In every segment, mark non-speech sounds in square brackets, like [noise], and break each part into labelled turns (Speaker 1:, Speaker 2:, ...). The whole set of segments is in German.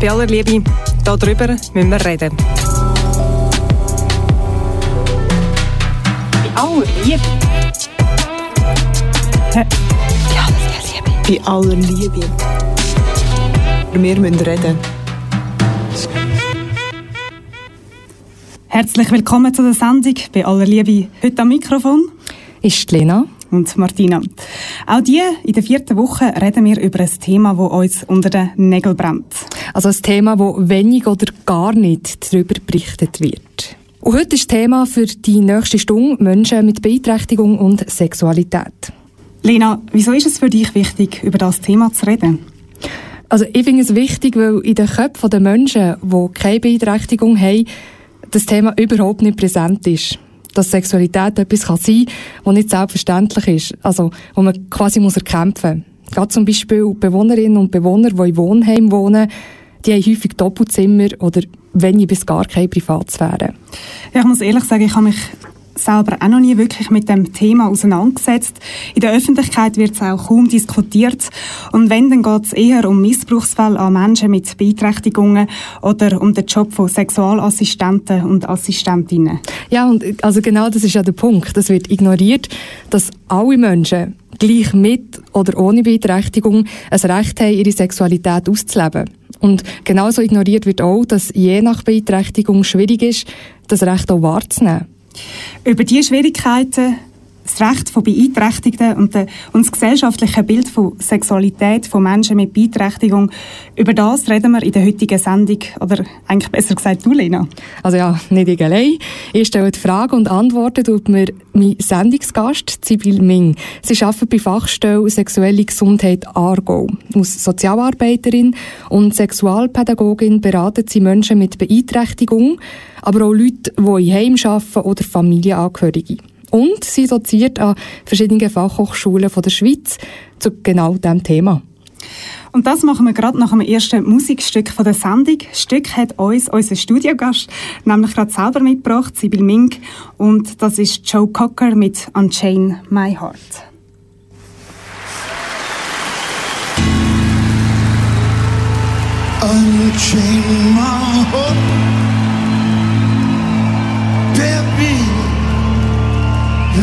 Speaker 1: bei aller Liebe. Darüber müssen wir reden.
Speaker 2: Bei aller Liebe? Bei aller Liebe. Bei aller Liebe. Wir müssen reden.
Speaker 3: Herzlich willkommen zu der Sendung bei aller Liebe. Heute am Mikrofon
Speaker 1: ist Lena
Speaker 3: und Martina. Auch die in der vierten Woche reden wir über ein Thema, das uns unter den Nägeln brennt.
Speaker 1: Also ein Thema, wo wenig oder gar nicht darüber berichtet wird. Und heute ist Thema für die nächste Stunde Menschen mit Beeinträchtigung und Sexualität.
Speaker 3: Lena, wieso ist es für dich wichtig, über das Thema zu reden?
Speaker 1: Also ich finde es wichtig, weil in den Köpfen der Menschen, die keine Beeinträchtigung haben, das Thema überhaupt nicht präsent ist. Dass Sexualität etwas kann sein kann, was nicht selbstverständlich ist. Also, wo man quasi muss erkämpfen muss. Gerade zum Beispiel Bewohnerinnen und Bewohner, die in Wohnheim wohnen, die haben häufig Doppelzimmer oder wenig bis gar keine Privatsphäre.
Speaker 3: Ja, ich muss ehrlich sagen, ich habe mich selber auch noch nie wirklich mit dem Thema auseinandergesetzt. In der Öffentlichkeit wird es auch kaum diskutiert. Und wenn, dann geht es eher um Missbrauchsfälle an Menschen mit Beeinträchtigungen oder um den Job von Sexualassistenten und Assistentinnen.
Speaker 1: Ja, und also genau das ist ja der Punkt. Es wird ignoriert, dass alle Menschen gleich mit oder ohne Beeinträchtigung ein Recht haben, ihre Sexualität auszuleben. Und genauso ignoriert wird auch, dass je nach Beeinträchtigung schwierig ist, das Recht auch wahrzunehmen.
Speaker 3: Über diese Schwierigkeiten das Recht von Beeinträchtigten und, de, und das gesellschaftliche Bild von Sexualität von Menschen mit Beeinträchtigung. Über das reden wir in der heutigen Sendung. Oder eigentlich besser gesagt, du, Lena.
Speaker 1: Also ja, nicht ich allein. Ich stelle die Frage und Antworten tut mir mein Sendungsgast, Sibyl Ming. Sie arbeitet bei Fachstelle Sexuelle Gesundheit Aargau. Als Sozialarbeiterin und Sexualpädagogin beraten sie Menschen mit Beeinträchtigung, aber auch Leute, die in Heim arbeiten oder Familienangehörige. Und sie doziert an verschiedenen Fachhochschulen der Schweiz zu genau diesem Thema.
Speaker 3: Und das machen wir gerade nach dem ersten Musikstück von der Sendung. Das Stück hat uns unser Studiogast nämlich gerade selber mitgebracht, Sibyl Mink. Und das ist Joe Cocker mit Unchain My Heart.
Speaker 4: Unchain my heart,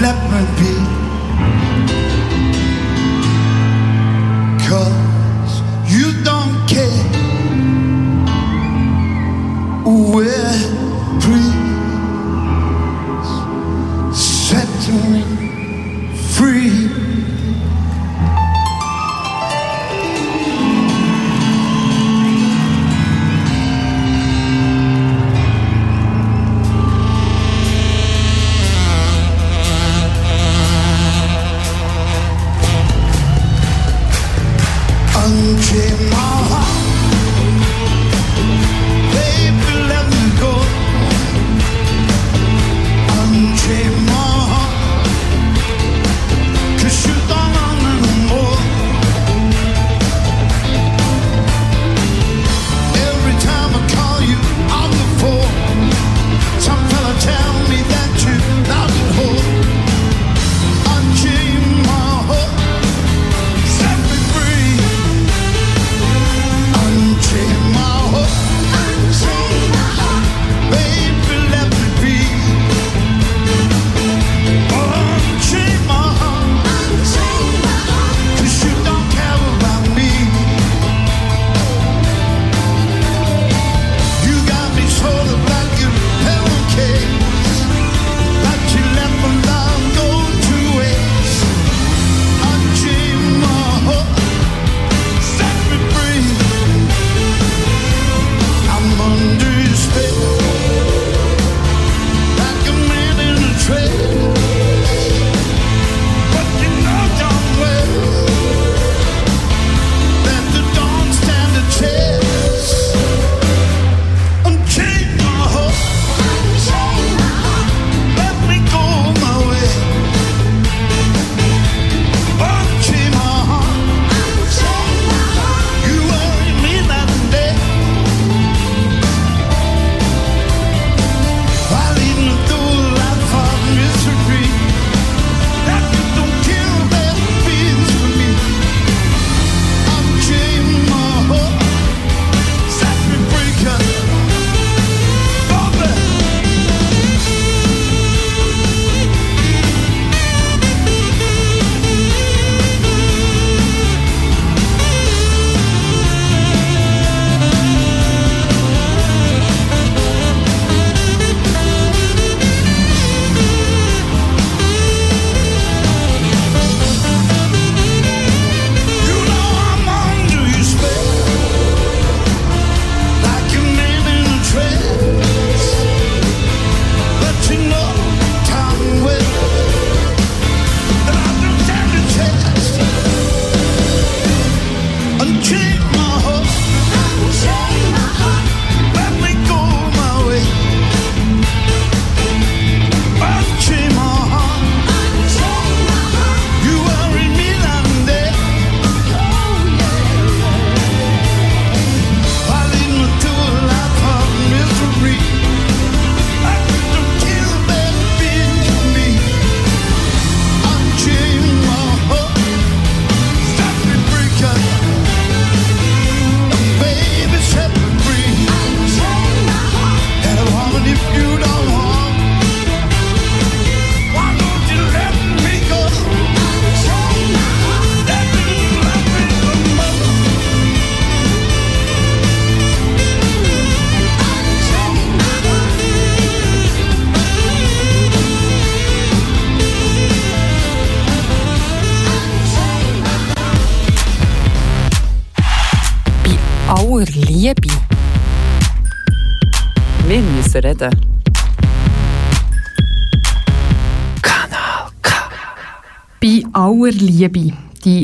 Speaker 4: let me be. Cause you don't care. We're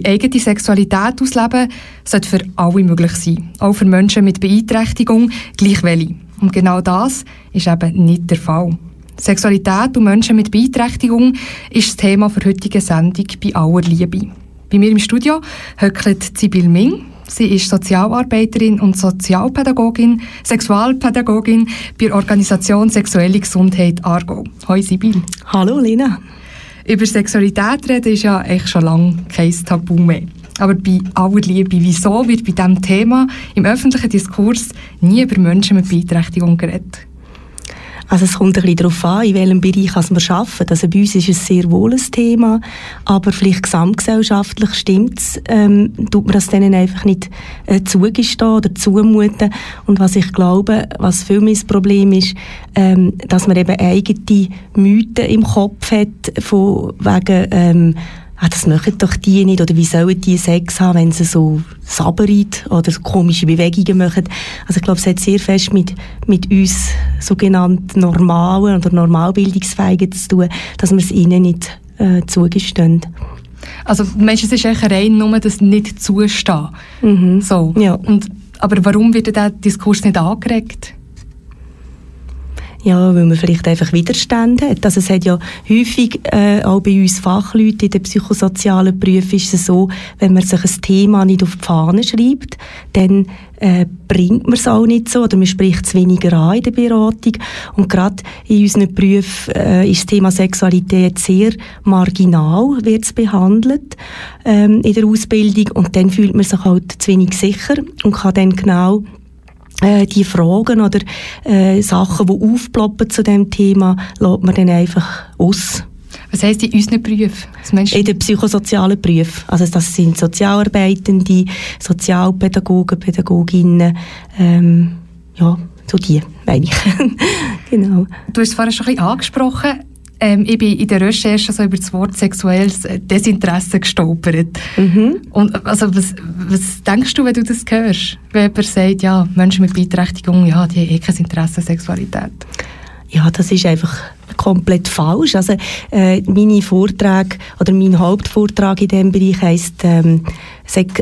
Speaker 1: eigene Sexualität ausleben sollte für alle möglich sein. Auch für Menschen mit Beeinträchtigung, gleich welche. Und genau das ist eben nicht der Fall. Sexualität und Menschen mit Beeinträchtigung ist das Thema für heutige Sendung bei aller Liebe. Bei mir im Studio höckelt Sibyl Ming. Sie ist Sozialarbeiterin und Sozialpädagogin, Sexualpädagogin bei der Organisation Sexuelle Gesundheit Argo. Hoi Sibyl.
Speaker 5: Hallo Lina.
Speaker 1: Über Sexualität reden ist ja echt schon lange kein Tabu mehr. Aber bei aller Liebe, wieso wird bei diesem Thema im öffentlichen Diskurs nie über Menschen mit Beeinträchtigung geredet?
Speaker 5: Also es kommt ein bisschen darauf an, in welchem Bereich also wir arbeiten. Also bei uns ist es sehr wohl ein Thema, aber vielleicht gesamtgesellschaftlich stimmt es, ähm, tut man das denen einfach nicht äh, zugestehen oder zumuten. Und was ich glaube, was für mich das Problem ist, ähm, dass man eben eigene Mythen im Kopf hat, von wegen ähm, ah, das möchten doch die nicht, oder wie sollen die Sex haben, wenn sie so sabbern oder so komische Bewegungen machen. Also ich glaube, es hat sehr fest mit, mit uns sogenannten normalen oder normalbildungsfähigen zu tun, dass wir es ihnen nicht äh, zugestehen.
Speaker 1: Also meinst du, es ist eigentlich rein nur das nicht zustehen?
Speaker 5: Mhm.
Speaker 1: So.
Speaker 5: Ja.
Speaker 1: Und, aber warum wird der Diskurs nicht angeregt?
Speaker 5: Ja, weil man vielleicht einfach Widerstände hat. Also es hat ja häufig, äh, auch bei uns Fachleuten in den psychosozialen Berufen ist es so, wenn man sich ein Thema nicht auf die Fahne schreibt, dann äh, bringt man es auch nicht so oder man spricht es weniger an in der Beratung. Und gerade in unseren Berufen äh, ist das Thema Sexualität sehr marginal, wird es behandelt ähm, in der Ausbildung und dann fühlt man sich halt zu wenig sicher und kann dann genau die Fragen oder äh, Sachen, die aufploppen zu dem Thema, lässt man dann einfach aus.
Speaker 1: Was heisst in unseren Berufen?
Speaker 5: In den psychosozialen Berufen. Also das sind Sozialarbeitende, Sozialpädagogen, Pädagoginnen, ähm, ja, so die, meine ich. [laughs] genau.
Speaker 1: Du hast es vorhin schon ein bisschen angesprochen. Ähm, ich bin in der Recherche so über das Wort sexuelles Desinteresse gestolpert.
Speaker 5: Mhm.
Speaker 1: Und also was, was denkst du, wenn du das hörst? Wenn jemand sagt, ja, Menschen mit Beeinträchtigung, ja, die haben eh kein Interesse an Sexualität.
Speaker 5: Ja, das ist einfach komplett falsch. Also äh, meine Vorträge oder mein Hauptvortrag in diesem Bereich heisst ähm,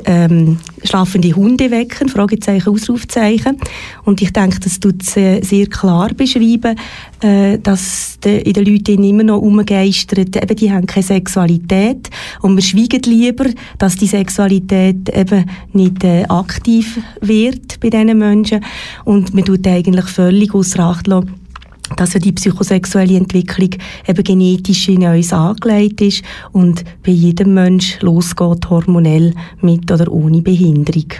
Speaker 5: ähm, schlafende Hunde wecken, Fragezeichen, Ausrufzeichen. Und ich denke, das tut sehr, sehr klar beschreiben, äh, dass de, in den Leuten immer noch umgeistert, eben die haben keine Sexualität und wir schweigen lieber, dass die Sexualität eben nicht äh, aktiv wird bei diesen Menschen und man tut eigentlich völlig außer Acht lassen, dass ja die psychosexuelle Entwicklung eben genetisch in uns angelegt ist und bei jedem Mensch losgeht hormonell mit oder ohne Behinderung.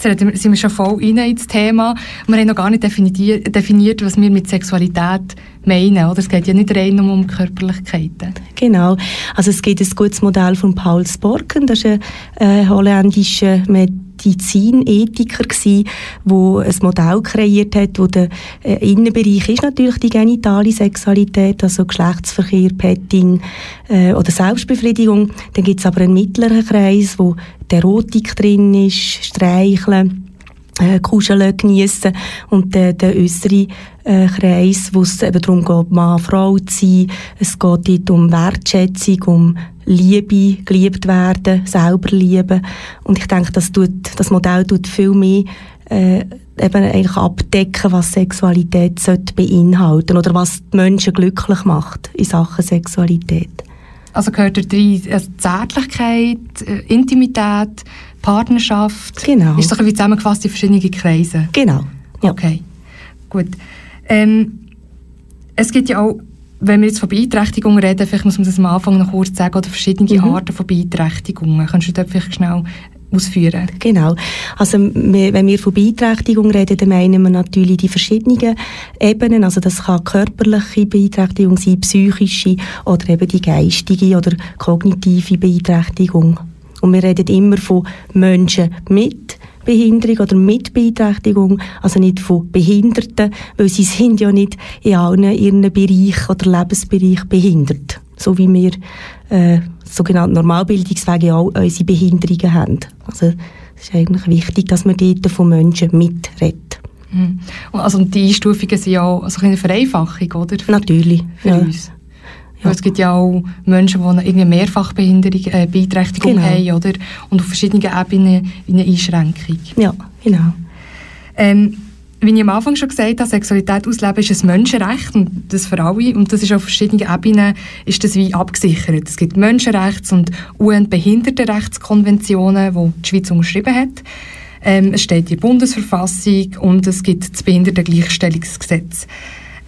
Speaker 1: Jetzt sind wir schon voll rein ins Thema. Wir haben noch gar nicht definiert, was wir mit Sexualität meinen. Oder? Es geht ja nicht rein um Körperlichkeiten.
Speaker 5: Genau. Also es gibt ein gutes Modell von Paul Sporken, das ist ein äh, holländischer Medizinethiker gsi, wo ein Modell kreiert hat, wo der äh, Innenbereich ist natürlich die genitale Sexualität, also Geschlechtsverkehr, Petting äh, oder Selbstbefriedigung. Dann gibt es aber einen mittleren Kreis, wo die Erotik drin ist, Streicheln, äh, Kuscheln geniessen und der, der äußere äh, Kreis, wo es eben darum geht, Mann, Frau zu sein. Es geht dort um Wertschätzung, um Liebe, geliebt werden, selber lieben. Und ich denke, das, tut, das Modell tut viel mehr äh, eben eigentlich abdecken, was Sexualität sollte beinhalten oder was die Menschen glücklich macht in Sachen Sexualität.
Speaker 1: Also gehört da rein also Zärtlichkeit, äh, Intimität, Partnerschaft?
Speaker 5: Genau.
Speaker 1: Ist doch wie zusammengefasst in verschiedene Kreise?
Speaker 5: Genau. Ja.
Speaker 1: Okay, gut. Ähm, es gibt ja auch, wenn wir jetzt von Beeinträchtigungen reden, vielleicht muss man das am Anfang noch kurz sagen, oder verschiedene
Speaker 5: Mhm.
Speaker 1: Arten von Beeinträchtigungen. Kannst du das vielleicht schnell ausführen?
Speaker 5: Genau. Also wir, wenn wir von Beeinträchtigung reden, dann meinen wir natürlich die verschiedenen Ebenen. Also das kann körperliche Beeinträchtigung sein, psychische oder eben die geistige oder kognitive Beeinträchtigung. Und wir reden immer von Menschen mit Behinderung oder mit Beeinträchtigung, also nicht von Behinderten, weil sie sind ja nicht in allen ihren Bereichen oder Lebensbereichen behindert. So wie wir äh, sogenannte Normalbildungswege auch unsere Behinderungen haben. Also Es ist eigentlich wichtig, dass man dort von Menschen mitredet.
Speaker 1: Mhm. Also die Einstufungen sind ja also eine Vereinfachung, oder?
Speaker 5: Für, Natürlich.
Speaker 1: Für ja. uns. Ja. Es gibt ja auch Menschen, die eine Mehrfachbehinderung, äh, Beeinträchtigung genau. haben, oder? Und auf verschiedenen Ebenen eine Einschränkung.
Speaker 5: Ja, genau.
Speaker 1: Ähm, wie ich am Anfang schon gesagt habe, Sexualität ausleben ist ein Menschenrecht und das für alle und das ist auf verschiedenen Ebenen ist das wie abgesichert. Es gibt Menschenrechts- und UN-Behindertenrechtskonventionen, die die Schweiz unterschrieben hat. Ähm, es steht in der Bundesverfassung und es gibt das Behindertengleichstellungsgesetz.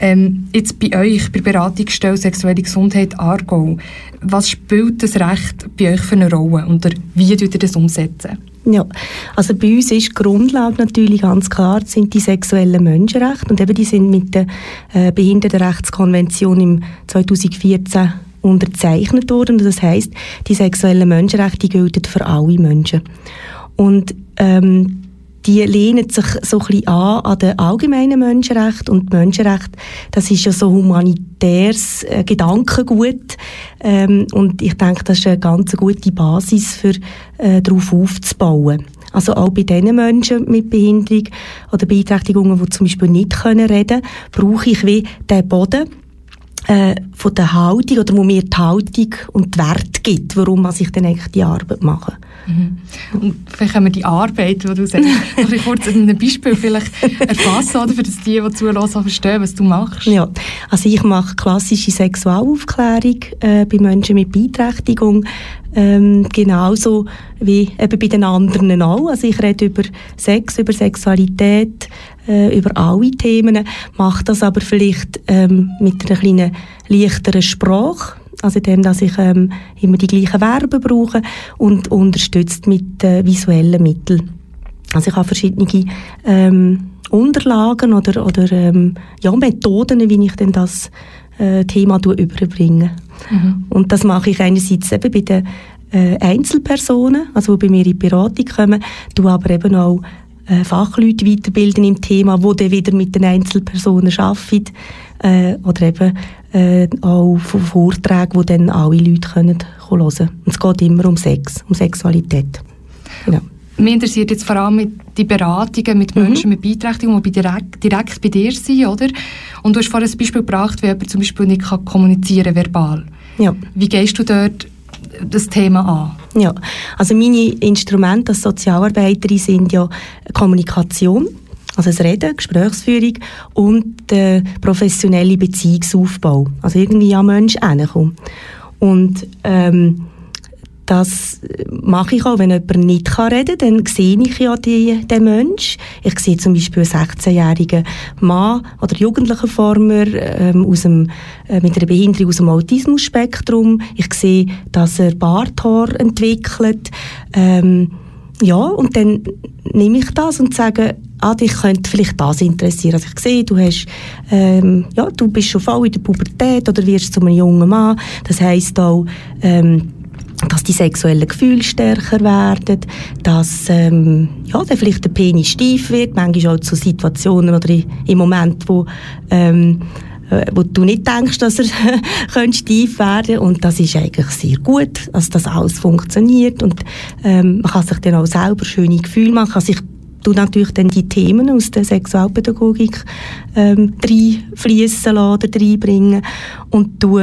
Speaker 1: Ähm, jetzt bei euch, bei Beratungsstelle Sexuelle Gesundheit Aargau, was spielt das Recht bei euch für eine Rolle und wie tut ihr das umsetzen?
Speaker 5: Ja, also bei uns ist die Grundlage natürlich ganz klar, sind die sexuellen Menschenrechte und eben die sind mit der äh, Behindertenrechtskonvention im 2014 unterzeichnet worden. Das heißt, die sexuellen Menschenrechte gelten für alle Menschen. Und ähm, die lehnen sich so ein bisschen an an den allgemeinen Menschenrechten und Menschenrechte, das ist ja so humanitäres äh, Gedankengut. Ähm, und ich denke, das ist eine ganz gute Basis für äh, darauf aufzubauen. Also auch bei den Menschen mit Behinderung oder Beeinträchtigungen, die zum Beispiel nicht können reden, brauche ich wie den Boden, äh, von der Haltung oder wo mir die Haltung und die Wert gibt, warum ich dann eigentlich die Arbeit mache.
Speaker 1: Mhm. Und vielleicht können wir die Arbeit, die du sagst, [laughs] noch ein kurz in einem Beispiel vielleicht erfassen, oder, für das die, die zulassen, verstehen, was du machst.
Speaker 5: Ja, also ich mache klassische Sexualaufklärung äh, bei Menschen mit Beeinträchtigung, ähm, genauso wie eben bei den anderen auch. Also ich rede über Sex, über Sexualität, äh, über alle Themen, mache das aber vielleicht ähm, mit einer kleinen leichteren Sprache, also dem, dass ich ähm, immer die gleichen Verben brauche und unterstützt mit äh, visuellen Mitteln. Also ich habe verschiedene ähm, Unterlagen oder, oder ähm, ja, Methoden, wie ich denn das äh, Thema überbringe. Mhm. Und das mache ich einerseits eben bei den äh, Einzelpersonen, also die bei mir in die Beratung kommen, du aber eben auch äh, Fachleute weiterbilden im Thema, die dann wieder mit den Einzelpersonen arbeiten äh, oder eben äh, auch von Vorträgen, die dann alle Leute können hören können. Und es geht immer um Sex, um Sexualität.
Speaker 1: Genau. Mich interessiert jetzt vor allem die Beratungen mit mhm. Menschen mit Beeinträchtigungen, die direkt, direkt bei dir sind, oder? Und du hast vorhin ein Beispiel gebracht, wie jemand zum Beispiel nicht kann kommunizieren verbal. Ja. Wie gehst du dort das Thema an?
Speaker 5: Ja, also meine Instrumente als Sozialarbeiterin sind ja Kommunikation, also das Reden, Gesprächsführung und der professionelle Beziehungsaufbau. Also irgendwie an Menschen hinkommen. Und ähm, das mache ich auch, wenn jemand nicht reden kann, dann sehe ich ja die, den Mensch. Ich sehe zum Beispiel einen 16-jährigen Mann oder jugendlichen Former ähm, aus dem, äh, mit einer Behinderung aus dem Autismus-Spektrum. Ich sehe, dass er Barthaar entwickelt. Ähm, ja, und dann nehme ich das und sage, ah, dich könnte vielleicht das interessieren. Also ich sehe, du hast, ähm, ja, du bist schon voll in der Pubertät oder wirst zu einem jungen Mann. Das heisst auch, ähm, dass die sexuellen Gefühle stärker werden, dass ähm, ja, dann vielleicht der Penis steif wird, manchmal auch zu Situationen oder im Moment, wo ähm, äh, wo du nicht denkst, dass er [laughs] steif werden und das ist eigentlich sehr gut, dass das alles funktioniert und ähm, man kann sich dann auch selber schöne Gefühle machen, kann sich du natürlich dann die Themen aus der Sexualpädagogik ähm, reinfließen lassen oder reinbringen und du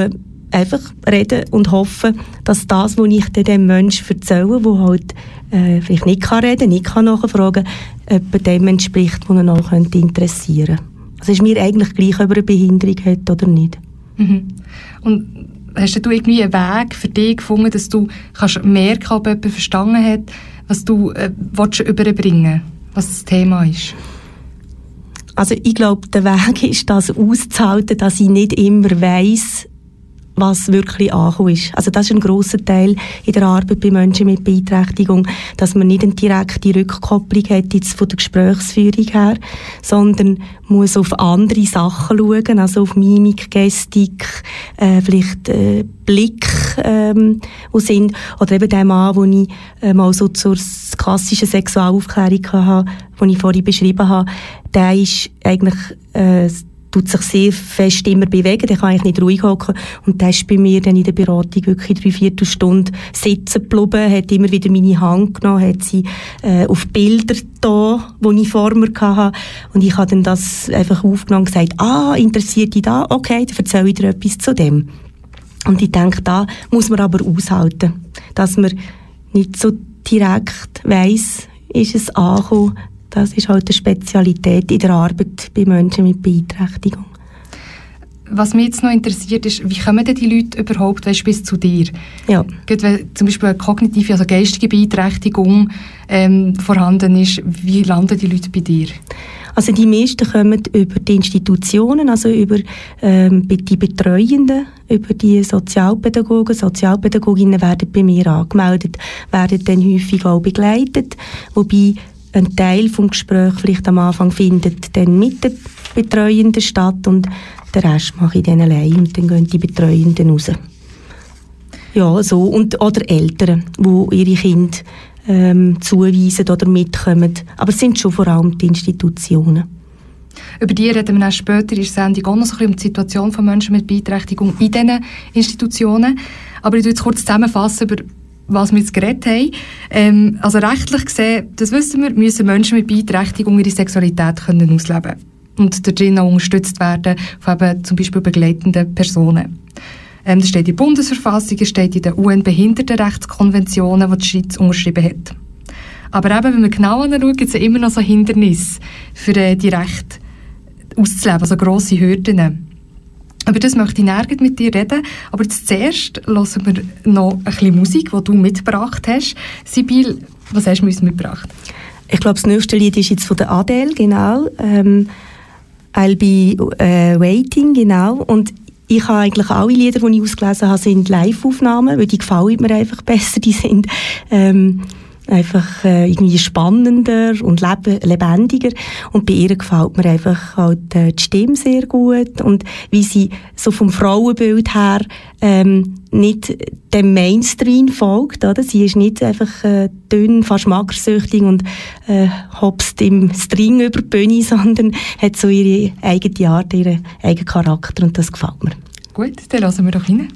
Speaker 5: einfach reden und hoffen, dass das, was ich dem Menschen erzähle, der halt äh, vielleicht nicht kann reden, nicht kann nachfragen, etwa dem entspricht, was ihn auch könnte interessieren könnte. Also ist mir eigentlich gleich, ob er eine Behinderung hat oder nicht.
Speaker 1: Mhm. Und hast du irgendwie einen Weg für dich gefunden, dass du kannst merken, ob jemand verstanden hat, was du äh, überbringen was das Thema ist?
Speaker 5: Also ich glaube, der Weg ist, das auszuhalten, dass ich nicht immer weiß, was wirklich angekommen ist. Also das ist ein grosser Teil in der Arbeit bei Menschen mit Beeinträchtigung, dass man nicht eine direkte Rückkopplung hat jetzt von der Gesprächsführung her, sondern muss auf andere Sachen schauen, also auf Mimik, Gestik, äh, vielleicht äh, Blick, ähm, wo sind, oder eben der Mann, wo ich äh, mal so zur klassischen Sexualaufklärung hatte, den ich vorhin beschrieben habe, der ist eigentlich äh, tut sich sehr fest immer bewegen, der kann eigentlich nicht ruhig hocken. Und der ist bei mir dann in der Beratung wirklich drei, vier Stunden sitzen geblieben, hat immer wieder meine Hand genommen, hat sie äh, auf Bilder da, die ich vor mir hatte. Und ich habe dann das einfach aufgenommen und gesagt, ah, interessiert dich da? Okay, dann erzähle ich dir etwas zu dem. Und ich denke, da muss man aber aushalten, dass man nicht so direkt weiss, ist es angekommen, das ist halt eine Spezialität in der Arbeit bei Menschen mit Beeinträchtigung.
Speaker 4: Was mich jetzt noch interessiert ist, wie kommen denn die Leute überhaupt weißt, bis zu dir?
Speaker 5: Ja.
Speaker 4: Gerade wenn zum Beispiel eine kognitive, also geistige Beeinträchtigung ähm, vorhanden ist, wie landen die Leute bei dir?
Speaker 5: Also die meisten kommen über die Institutionen, also über ähm, die Betreuenden, über die Sozialpädagogen. Sozialpädagoginnen werden bei mir angemeldet, werden dann häufig auch begleitet, wobei ein Teil vom Gespräch vielleicht am Anfang findet dann mit den Betreuenden statt und den Rest mache ich dann allein und dann gehen die Betreuenden raus. Ja, so. Und, oder Eltern, die ihre Kinder ähm, zuweisen oder mitkommen. Aber es sind schon vor allem die Institutionen.
Speaker 4: Über die reden wir auch später in der Sendung auch noch so ein bisschen um die Situation von Menschen mit Beeinträchtigung in diesen Institutionen. Aber ich tue jetzt kurz zusammenfassen, über was wir jetzt geredet haben. Ähm, also rechtlich gesehen, das wissen wir, müssen Menschen mit Beeinträchtigung ihre Sexualität können ausleben und darin auch unterstützt werden von eben zum Beispiel begleitenden Personen. Ähm, das steht in der Bundesverfassung, das steht in den UN-Behindertenrechtskonventionen, die die Schweiz unterschrieben hat. Aber eben, wenn wir genau anschauen, gibt es immer noch so Hindernisse für äh, die Rechte auszuleben, also grosse Hürden. Über das möchte ich näher mit dir reden. Aber zuerst hören wir noch ein bisschen Musik, die du mitgebracht hast. Sibyl, was hast du uns mitgebracht?
Speaker 5: Ich glaube, das nächste Lied ist jetzt von der Adele, genau. Ähm, I'll be äh, waiting, genau. Und ich habe eigentlich alle Lieder, die ich ausgelesen habe, sind Live-Aufnahmen, weil die gefallen mir einfach besser. Die sind ähm, einfach äh, irgendwie spannender und leb lebendiger und bei ihr gefällt mir einfach halt äh, die Stimme sehr gut und wie sie so vom Frauenbild her ähm, nicht dem Mainstream folgt, oder? Sie ist nicht einfach äh, dünn, fast magersüchtig und äh, hopst im String über die Bühne, [laughs] sondern hat so ihre eigene Art, ihren eigenen Charakter und das gefällt mir.
Speaker 4: Gut, dann lassen wir doch rein.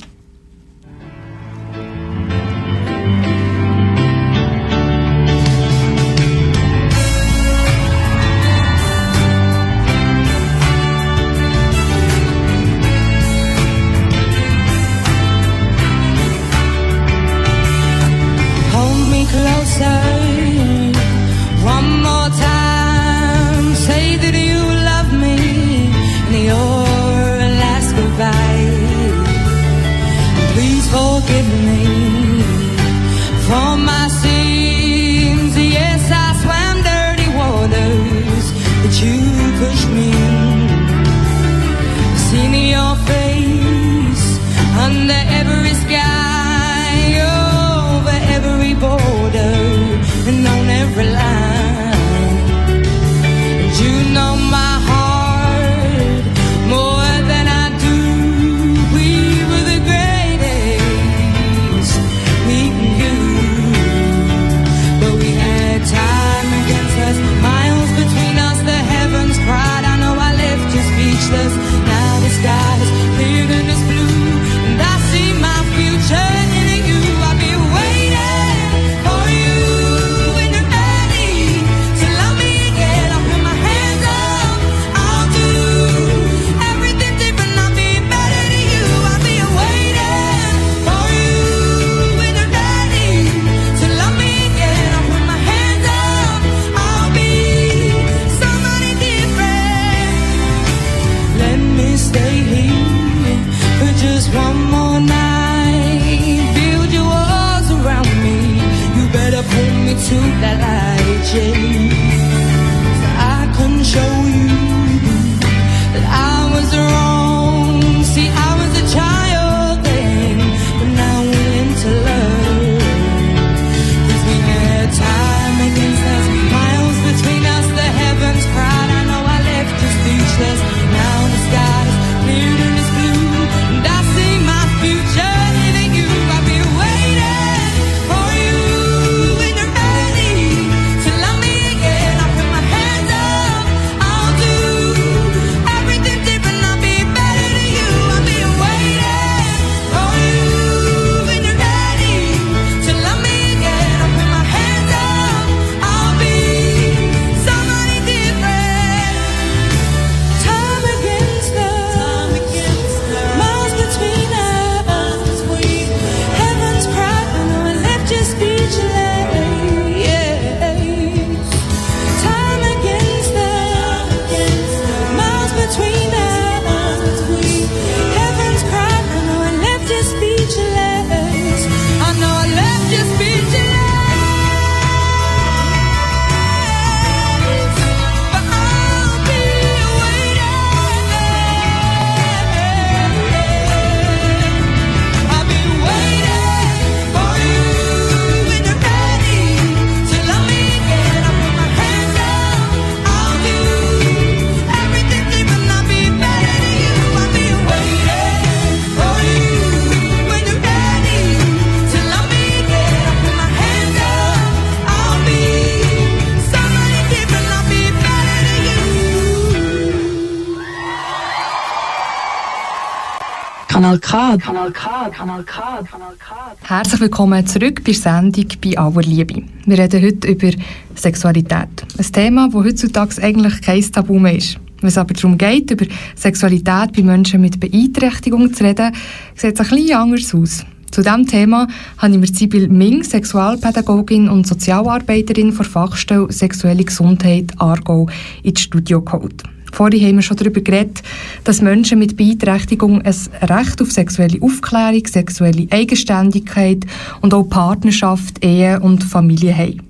Speaker 2: Kanal K. Kanal K. Kanal K. Kanal K.
Speaker 1: Herzlich willkommen zurück bei Sendung «Bei aller Liebe». Wir reden heute über Sexualität. Ein Thema, das heutzutage eigentlich kein Tabu mehr ist. Wenn es aber darum geht, über Sexualität bei Menschen mit Beeinträchtigung zu reden, sieht es ein bisschen anders aus. Zu diesem Thema habe ich mir Sibyl Ming, Sexualpädagogin und Sozialarbeiterin der Fachstelle Sexuelle Gesundheit Aargau, ins Studio geholt. Vorhin haben wir schon darüber geredet, dass Menschen mit Beeinträchtigung ein Recht auf sexuelle Aufklärung, sexuelle Eigenständigkeit und auch Partnerschaft, Ehe und Familie haben.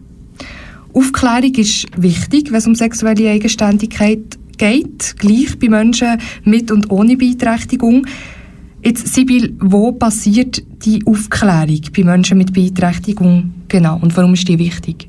Speaker 1: Aufklärung ist wichtig, wenn es um sexuelle Eigenständigkeit geht, gleich bei Menschen mit und ohne Beeinträchtigung. Jetzt, Sibyl, wo passiert die Aufklärung bei Menschen mit Beeinträchtigung genau und warum ist die wichtig?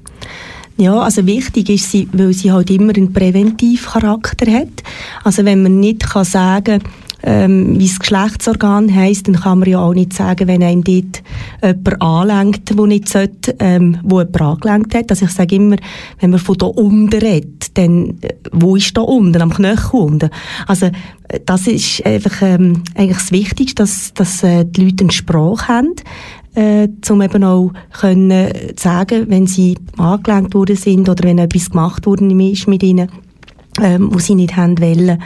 Speaker 5: Ja, also wichtig ist sie, weil sie halt immer einen Präventivcharakter hat. Also wenn man nicht kann sagen ähm, wie das Geschlechtsorgan heisst, dann kann man ja auch nicht sagen, wenn einem dort jemand anlenkt, wo nicht sollte, ähm, wo jemand angelenkt hat. Also ich sage immer, wenn man von da unten redet, dann, äh, wo ist da unten? Am Knöchel unten. Also, äh, das ist einfach, ähm, eigentlich das Wichtigste, dass, dass äh, die Leute eine Sprache haben, äh, um eben auch können sagen, wenn sie angelenkt worden sind oder wenn etwas gemacht worden ist mit ihnen, ähm, wo sie nicht haben wollen.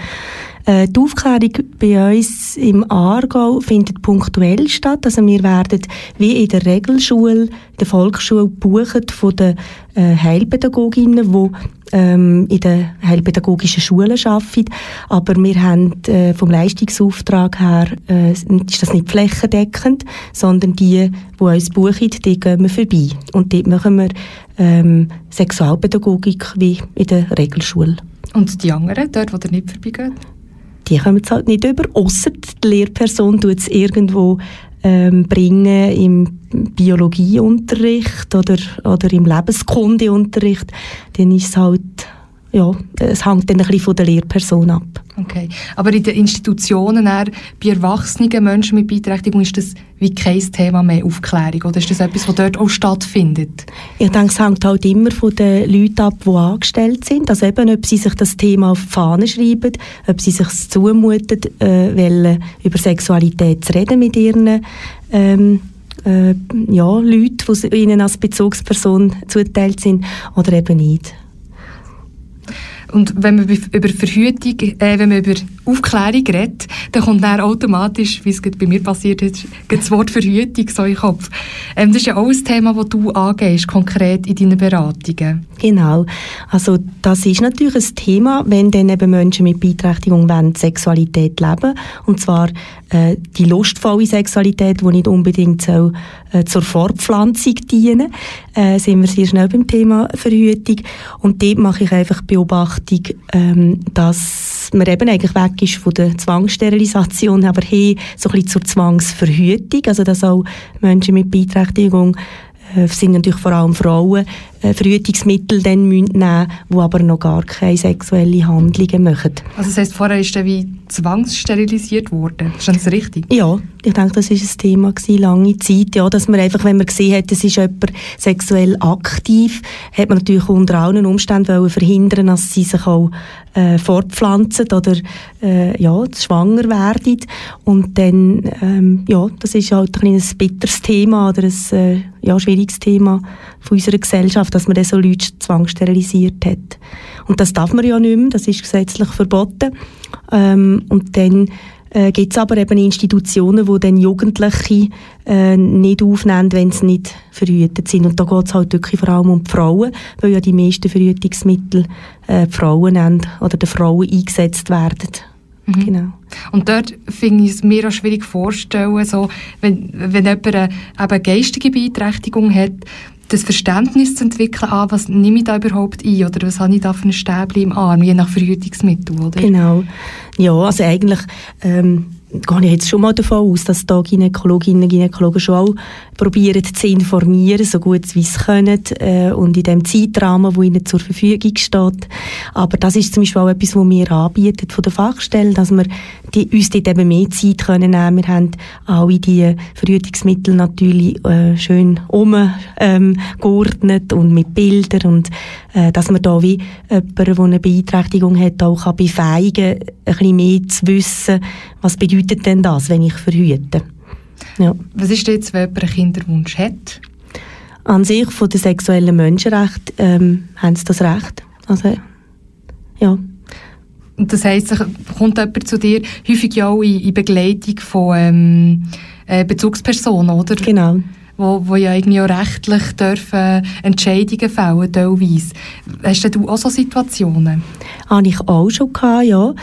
Speaker 5: Äh, die Aufklärung bei uns im Aargau findet punktuell statt. Also wir werden wie in der Regelschule, der Volksschule buchen von den äh, Heilpädagoginnen, die ähm, in den heilpädagogischen Schulen arbeiten. Aber wir haben äh, vom Leistungsauftrag her äh, ist das nicht flächendeckend, sondern die, die uns buchen, die gehen wir vorbei. Und dort machen wir ähm, Sexualpädagogik wie in der Regelschule.
Speaker 1: Und die anderen, dort, wo ihr nicht vorbeigeht?
Speaker 5: die kommen es halt nicht über, außer die Lehrperson tut es irgendwo ähm, bringen im Biologieunterricht oder, oder im Lebenskundeunterricht, dann ist es halt, ja, es hängt dann ein bisschen von der Lehrperson ab.
Speaker 1: Okay. Aber in den Institutionen, eher, bei erwachsenen Menschen mit Beeinträchtigung, ist das wie kein Thema mehr Aufklärung? Oder ist das etwas, was dort auch stattfindet?
Speaker 5: Ich denke, es hängt halt immer von den Leuten ab, die angestellt sind. Also eben, ob sie sich das Thema auf die Fahne schreiben, ob sie sich zumuten, äh, wollen, über Sexualität zu reden mit ihren ähm, äh, ja, Leuten, die ihnen als Bezugsperson zuteilt sind, oder eben nicht.
Speaker 1: Und wenn man über Verhütung, äh, wenn man über Aufklärung redet, dann kommt dann automatisch, wie es bei mir passiert ist, das Wort Verhütung so in den Kopf. Ähm, das ist ja auch ein Thema, das du angehst, konkret in deinen Beratungen.
Speaker 5: Genau. Also das ist natürlich ein Thema, wenn dann eben Menschen mit Beeinträchtigung wollen, Sexualität leben und zwar äh, die lustvolle Sexualität, die nicht unbedingt soll, äh, zur Fortpflanzung dienen, äh, sind wir sehr schnell beim Thema Verhütung. Und dort mache ich einfach Beobachtung, ähm, dass man eben eigentlich weg ist von der Zwangssterilisation, aber hin so ein bisschen zur Zwangsverhütung, also dass auch Menschen mit Beeinträchtigung äh, sind natürlich vor allem Frauen, Verhütungsmittel dann nehmen die aber noch gar keine sexuellen Handlungen machen.
Speaker 1: Also das heisst, vorher ist er wie zwangssterilisiert worden. Ist das richtig?
Speaker 5: Ja, ich denke, das war ein Thema gewesen, lange Zeit. Ja, dass man einfach, wenn man gesehen hat, es ist jemand sexuell aktiv, hat man natürlich unter allen Umständen verhindern, dass sie sich auch äh, fortpflanzen oder äh, ja, schwanger werden. Und dann, ähm, ja, das ist halt ein, ein bitteres Thema oder ein äh, ja, schwieriges Thema von unserer Gesellschaft, dass man dann so Leute zwangsterilisiert hat. Und das darf man ja nicht mehr, das ist gesetzlich verboten. Ähm, und dann äh, gibt es aber eben Institutionen, wo dann Jugendliche äh, nicht aufnehmen, wenn sie nicht verhütet sind. Und da geht es halt wirklich vor allem um die Frauen, weil ja die meisten Verhütungsmittel äh, die Frauen haben oder den Frauen eingesetzt werden.
Speaker 1: Mhm. Genau. Und dort finde ich es mir auch schwierig vorzustellen, so, wenn, wenn jemand eine, eben geistige Beeinträchtigung hat, das Verständnis zu entwickeln, ah, was nehme ich da überhaupt ein oder was habe ich da für ein Stäbchen im Arm, je nach Verhütungsmittel, oder?
Speaker 5: Genau. Ja, also eigentlich ähm, gehe ich jetzt schon mal davon aus, dass da Gynäkologinnen und Gynäkologen schon auch probieren zu informieren, so gut wie sie können äh, und in dem Zeitrahmen, wo ihnen zur Verfügung steht. Aber das ist zum Beispiel auch etwas, was wir anbieten von der Fachstelle, dass wir die, uns dort eben mehr Zeit können nehmen. Wir haben alle die Verhütungsmittel natürlich äh, schön umgeordnet ähm, und mit Bildern und äh, dass man da wie jemanden, der eine Beeinträchtigung hat, auch kann befähigen, ein bisschen mehr zu wissen, was bedeutet bedeutet denn das, wenn ich verhüte?
Speaker 1: Ja. Was ist jetzt, wenn jemand einen Kinderwunsch hat?
Speaker 5: An sich von den sexuellen Menschenrechten ähm, haben sie das Recht. Also, ja.
Speaker 1: Und das heisst, kommt jemand zu dir häufig ja auch in, in Begleitung von ähm, äh, Bezugspersonen, oder?
Speaker 5: Genau.
Speaker 1: Wo, wo ja irgendwie auch rechtlich dürfen Entscheidungen fällen, teilweise. Hast du auch so Situationen?
Speaker 5: Habe ich auch schon gehabt, ja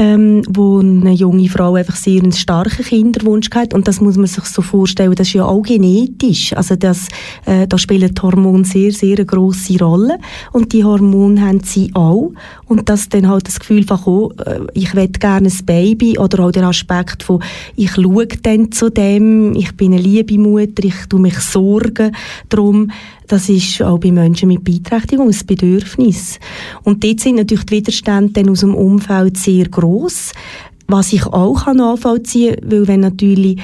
Speaker 5: ähm, wo eine junge Frau einfach sehr einen starken Kinderwunsch hat und das muss man sich so vorstellen, das ist ja auch genetisch, also das, äh, da spielen die Hormone sehr, sehr eine grosse Rolle. Und die Hormone haben sie auch. Und das dann halt das Gefühl von, oh, äh, ich will gerne ein Baby oder auch der Aspekt von, ich schaue dann zu dem, ich bin eine liebe Mutter, ich tue mich sorgen darum, das ist auch bei Menschen mit Beeinträchtigung ein Bedürfnis. Und dort sind natürlich die Widerstände dann aus dem Umfeld sehr groß. Was ich auch nachvollziehen kann, weil wenn natürlich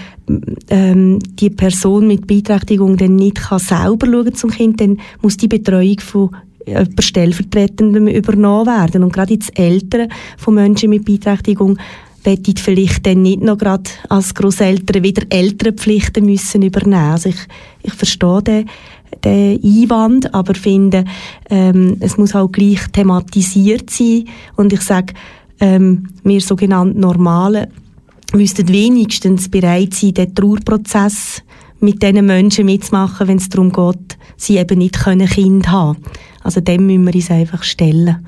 Speaker 5: ähm, die Person mit Beeinträchtigung dann nicht kann selber schauen zum Kind, dann muss die Betreuung von jemand stellvertretend übernommen werden. Und gerade jetzt Eltern von Menschen mit Beeinträchtigung wette ich vielleicht dann nicht noch gerade als Grosseltern wieder Elternpflichten müssen übernehmen. Also ich, ich verstehe den, den Einwand, aber finde, ähm, es muss auch gleich thematisiert sein. Und ich sage, ähm, wir sogenannten Normalen müssten wenigstens bereit sein, den Trauerprozess mit diesen Menschen mitzumachen, wenn es darum geht, sie eben nicht können Kind haben Also dem müssen wir uns einfach stellen.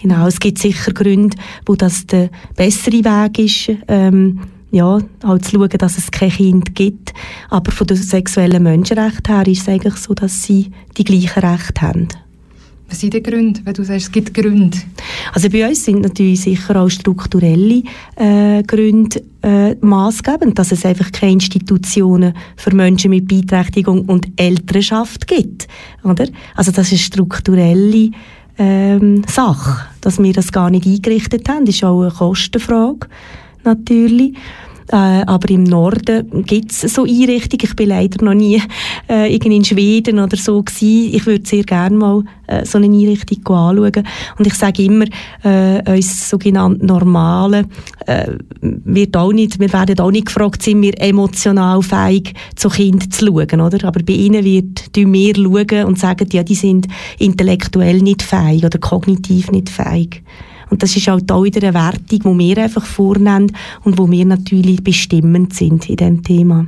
Speaker 5: Genau, es gibt sicher Gründe, wo das der bessere Weg ist, ähm, ja, halt zu schauen, dass es kein Kind gibt. Aber von den sexuellen Menschenrechten her ist es eigentlich so, dass sie die gleichen Rechte haben.
Speaker 1: Was sind die Gründe, wenn du sagst, es gibt Gründe?
Speaker 5: Also bei uns sind natürlich sicher auch strukturelle äh, Gründe äh, maßgebend, dass es einfach keine Institutionen für Menschen mit Beeinträchtigung und Elternschaft gibt. Oder? Also das ist eine strukturelle ähm, Sache, dass wir das gar nicht eingerichtet haben. Das ist auch eine Kostenfrage natürlich. Äh, aber im Norden gibt es so Einrichtungen. Ich bin leider noch nie äh, in Schweden oder so gewesen. Ich würde sehr gerne mal äh, so eine Einrichtung anschauen. Und ich sage immer, äh, uns sogenannten Normalen äh, wird auch nicht, wir werden auch nicht gefragt, sind wir emotional fähig, zu Kind zu schauen, oder? Aber bei ihnen wird, wir schauen und sagen, ja, die sind intellektuell nicht fähig oder kognitiv nicht fähig. Und das ist halt auch wieder eine Wertung, die wir einfach vornehmen und wo wir natürlich bestimmend sind in diesem Thema.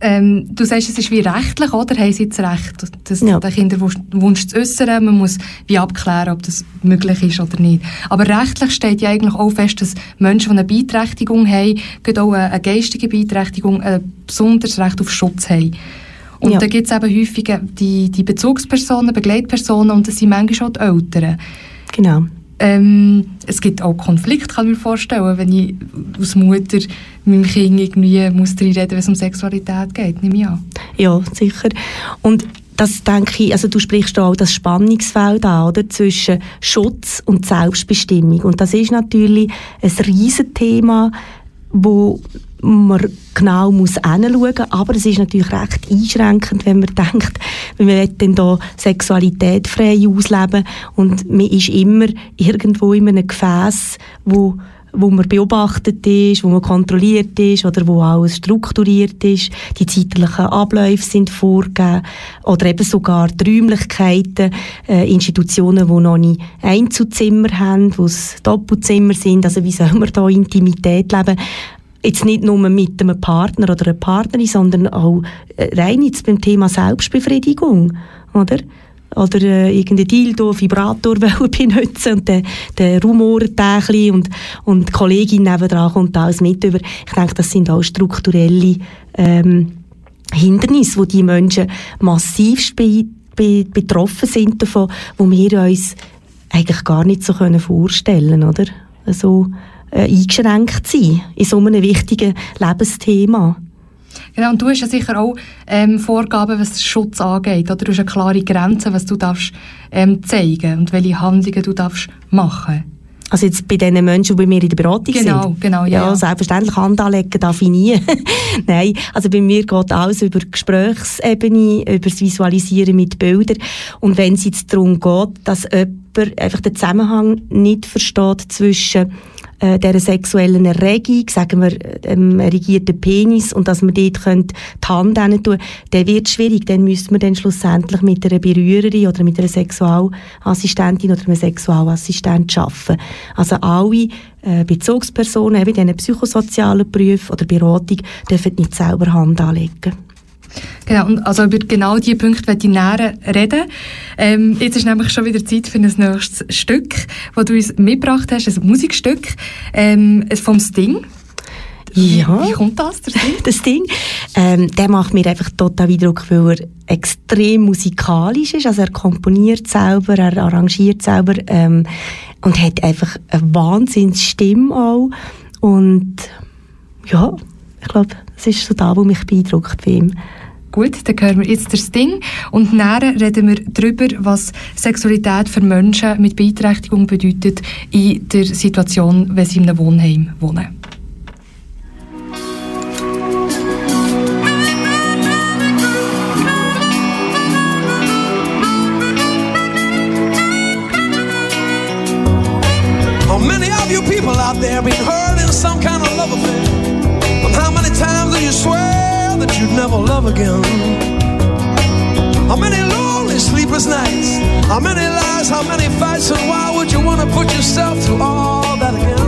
Speaker 1: Ähm, du sagst, es ist wie rechtlich, oder? Haben sie jetzt Recht, dass ja. der Kinderwunsch zu äußern? Man muss wie abklären, ob das möglich ist oder nicht. Aber rechtlich steht ja eigentlich auch fest, dass Menschen, die eine Beeinträchtigung haben, auch eine, geistige Beeinträchtigung, ein besonderes Recht auf Schutz haben. Und ja. da gibt es eben häufig die, die Bezugspersonen, Begleitpersonen und das sind manchmal auch die Eltern.
Speaker 5: Genau.
Speaker 1: Ähm, es gibt auch Konflikte, kann ich mir vorstellen, wenn ich als Mutter meinem Kind irgendwie muss reden, wenn es um Sexualität geht, nehme ich an.
Speaker 5: Ja, sicher. Und das denke ich, also du sprichst auch das Spannungsfeld an, oder, zwischen Schutz und Selbstbestimmung. Und das ist natürlich ein Riesenthema, wo man genau muss hinschauen. Aber es ist natürlich recht einschränkend, wenn man [laughs] denkt, man dann da Sexualität frei ausleben. Und man ist immer irgendwo in einem Gefäß, wo wo man beobachtet ist, wo man kontrolliert ist oder wo alles strukturiert ist. Die zeitlichen Abläufe sind vorgegeben oder eben sogar die Räumlichkeiten, äh, Institutionen, die noch nicht Einzelzimmer haben, wo es Doppelzimmer sind. Also wie soll man da Intimität leben? jetzt nicht nur mit einem Partner oder einer Partnerin, sondern auch äh, rein jetzt beim Thema Selbstbefriedigung, oder? Oder äh, irgendein Dildo, Vibrator [laughs] benutzen und der, der rumort und, und die Kollegin nebenan kommt alles mit über. Ich denke, das sind auch strukturelle ähm, Hindernisse, wo die Menschen massiv be be betroffen sind davon, wo wir uns eigentlich gar nicht so können vorstellen, oder? Also, äh, eingeschränkt sein in so einem wichtigen Lebensthema.
Speaker 1: Genau, und du hast ja sicher auch ähm, Vorgaben, was Schutz angeht, oder? Du hast eine klare Grenze, was du darfst ähm, zeigen und welche Handlungen du darfst machen
Speaker 5: also jetzt bei den Menschen, die bei mir in der Beratung
Speaker 1: genau,
Speaker 5: sind?
Speaker 1: Genau, ja.
Speaker 5: Ja, selbstverständlich Hand anlegen darf ich nie. [laughs] Nein, also bei mir geht alles über Gesprächsebene, über das Visualisieren mit Bildern. Und wenn es jetzt darum geht, dass jemand jemand einfach den Zusammenhang nicht versteht zwischen äh, dieser sexuellen Erregung, sagen wir, ähm, erregierten Penis, und dass man dort könnte die Hand hin tun, dann wird es schwierig. Dann müsste man dann schlussendlich mit einer Berührerin oder mit einer Sexualassistentin oder einem Sexualassistent arbeiten. Also alle äh, Bezugspersonen, wie diesen psychosozialen Berufen oder Beratung, dürfen nicht selber Hand anlegen.
Speaker 1: Genau, und also über genau diese Punkte werde ich näher reden. Ähm, jetzt ist nämlich schon wieder Zeit für ein nächstes Stück, das du uns mitgebracht hast, ein Musikstück ähm, vom Sting.
Speaker 5: Ja.
Speaker 1: Wie kommt das, der Sting? [laughs]
Speaker 5: das Ding, ähm, der macht mir einfach total Eindruck, weil er extrem musikalisch ist. Also er komponiert selber, er arrangiert selber ähm, und hat einfach eine Wahnsinnsstimme auch. Und ja, ich glaube, das ist so da, was mich beeindruckt bei ihm.
Speaker 1: Gut, dann hören wir jetzt das Ding und näher reden wir darüber, was Sexualität für Menschen mit Beeinträchtigung bedeutet in der Situation, wenn sie in einem Wohnheim wohnen.
Speaker 6: Oh, many of you people out there been hurt in some kind of love affair. You swear that you'd never love again? How many lonely, sleepless nights? How many lies? How many fights? And why would you want to put yourself through all that again?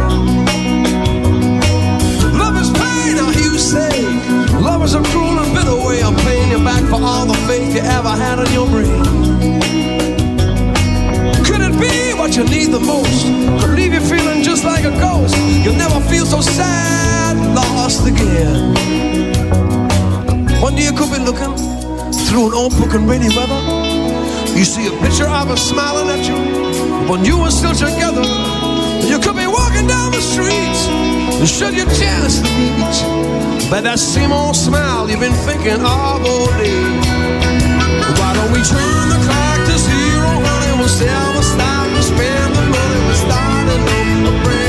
Speaker 6: Love is pain, now you say. Love is a cruel and bitter way of paying you back for all the faith you ever had in your brain. What you need the most? Could leave you feeling just like a ghost. You'll never feel so sad, lost again. One day you could be looking through an old book in rainy weather. You see a picture of her smiling at you when you were still together. You could be walking down the street, and should you chance to meet, by that same old smile you've been thinking of all day. Why don't we turn the clock to zero, honey? We'll stock and spend the money. We're starting on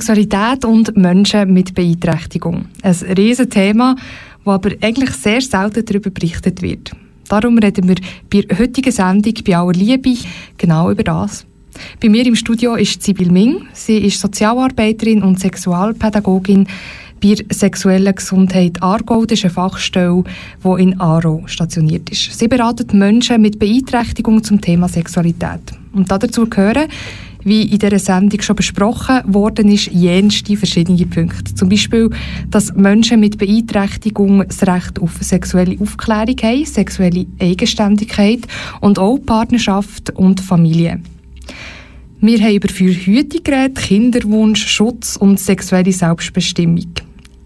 Speaker 1: Sexualität und Menschen mit Beeinträchtigung. Ein riesen Thema, wo aber eigentlich sehr selten darüber berichtet wird. Darum reden wir bei der heutigen Sendung bei aller Liebe genau über das. Bei mir im Studio ist Sibyl Ming. Sie ist Sozialarbeiterin und Sexualpädagogin bei der sexuellen Gesundheit Aargau. Das ist eine Fachstelle, die in Aarau stationiert ist. Sie beratet Menschen mit Beeinträchtigung zum Thema Sexualität. Und dazu gehören wie in dieser Sendung schon besprochen worden ist, jenste verschiedene Punkte. Zum Beispiel, dass Menschen mit Beeinträchtigung das Recht auf sexuelle Aufklärung haben, sexuelle Eigenständigkeit und auch Partnerschaft und Familie. Wir haben über Verhütung geredet, Kinderwunsch, Schutz und sexuelle Selbstbestimmung.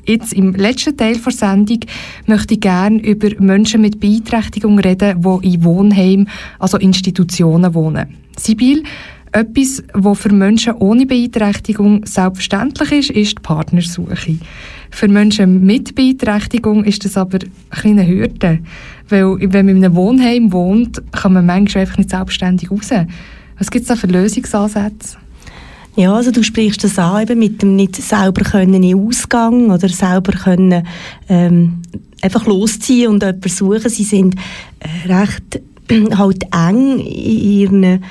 Speaker 1: Jetzt im letzten Teil der Sendung möchte ich gerne über Menschen mit Beeinträchtigung reden, die in Wohnheimen, also Institutionen wohnen. Sibyl, etwas, was für Menschen ohne Beeinträchtigung selbstverständlich ist, ist die Partnersuche. Für Menschen mit Beeinträchtigung ist das aber eine kleine Hürde. Weil, wenn man in einem Wohnheim wohnt, kann man manchmal einfach nicht selbstständig raus. Was gibt es da für Lösungsansätze?
Speaker 5: Ja, also du sprichst das an, eben mit dem nicht selber können in Ausgang oder selber können ähm, einfach losziehen und jemanden suchen. Sie sind äh, recht halt eng in ihren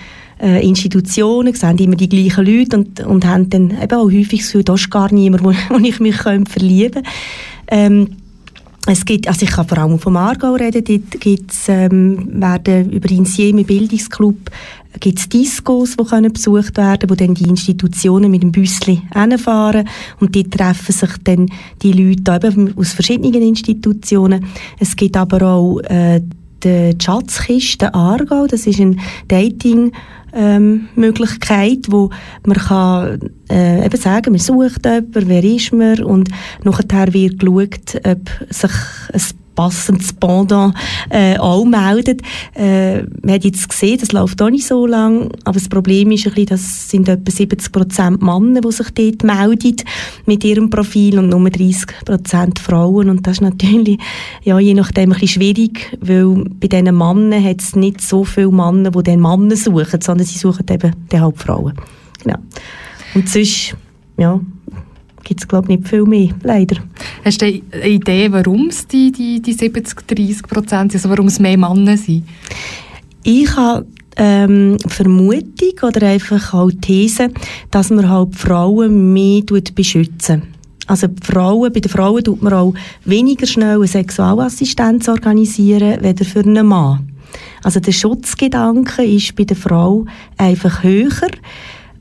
Speaker 5: äh, Institutionen, sehen immer die gleichen Leute und, und haben dann eben auch häufig das Gefühl, da ist gar niemand, wo, [laughs] wo ich mich verlieben könnte. Ähm, es gibt, also ich kann vor allem vom Aargau reden, dort gibt's, ähm, werden über den Sieme Bildungsclub gibt's Discos, die können besucht werden, wo dann die Institutionen mit dem Büssli hinfahren und dort treffen sich dann die Leute eben aus verschiedenen Institutionen. Es gibt aber auch äh, die Schatzkiste Aargau, das ist ein Dating ähm, Möglichkeit, wo man kann äh, eben sagen, man sucht jemanden, wer ist man? Und nachher wird geschaut, ob sich ein passendes Pendant äh, auch meldet. Äh, man hat jetzt gesehen, das läuft auch nicht so lang, aber das Problem ist ein bisschen, das sind etwa 70 Prozent Männer, die sich dort melden mit ihrem Profil und nur 30 Prozent Frauen und das ist natürlich ja, je nachdem ein bisschen schwierig, weil bei diesen Männern hat es nicht so viele Männer, die den Männer suchen, sondern sie suchen eben die Hauptfrauen. Genau. Und sonst, ja, gibt es, glaube ich, nicht viel mehr, leider.
Speaker 1: Hast du eine Idee, warum es die, die, die 70, 30 Prozent sind, also warum es mehr Männer sind?
Speaker 5: Ich habe ähm, Vermutung oder einfach auch These, dass man halt Frauen mehr beschützen also Frauen, bei den Frauen tut man auch weniger schnell eine Sexualassistenz organisieren, weder für einen Mann. Also der Schutzgedanke ist bei der Frau einfach höher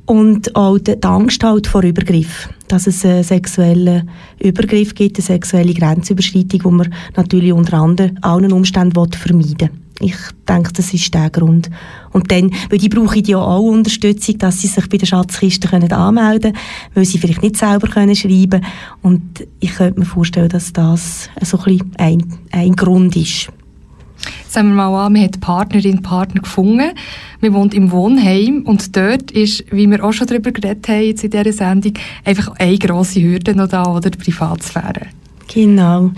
Speaker 5: und auch die Angst halt vor Übergriff, dass es einen sexuellen Übergriff gibt, eine sexuelle Grenzüberschreitung, die man natürlich unter anderem allen Umständen vermeiden will. Ich denke, das ist der Grund. Und dann, weil die brauchen ja auch Unterstützung, dass sie sich bei der Schatzkiste können anmelden können, weil sie vielleicht nicht selber können schreiben Und ich könnte mir vorstellen, dass das so ein, ein, ein Grund ist.
Speaker 1: Sagen wir mal an, man hat Partnerin, Partner gefunden. Man wohnt im Wohnheim und dort ist, wie wir auch schon darüber geredet haben jetzt in dieser Sendung, einfach eine grosse Hürde noch da, oder die Privatsphäre.
Speaker 5: Genau.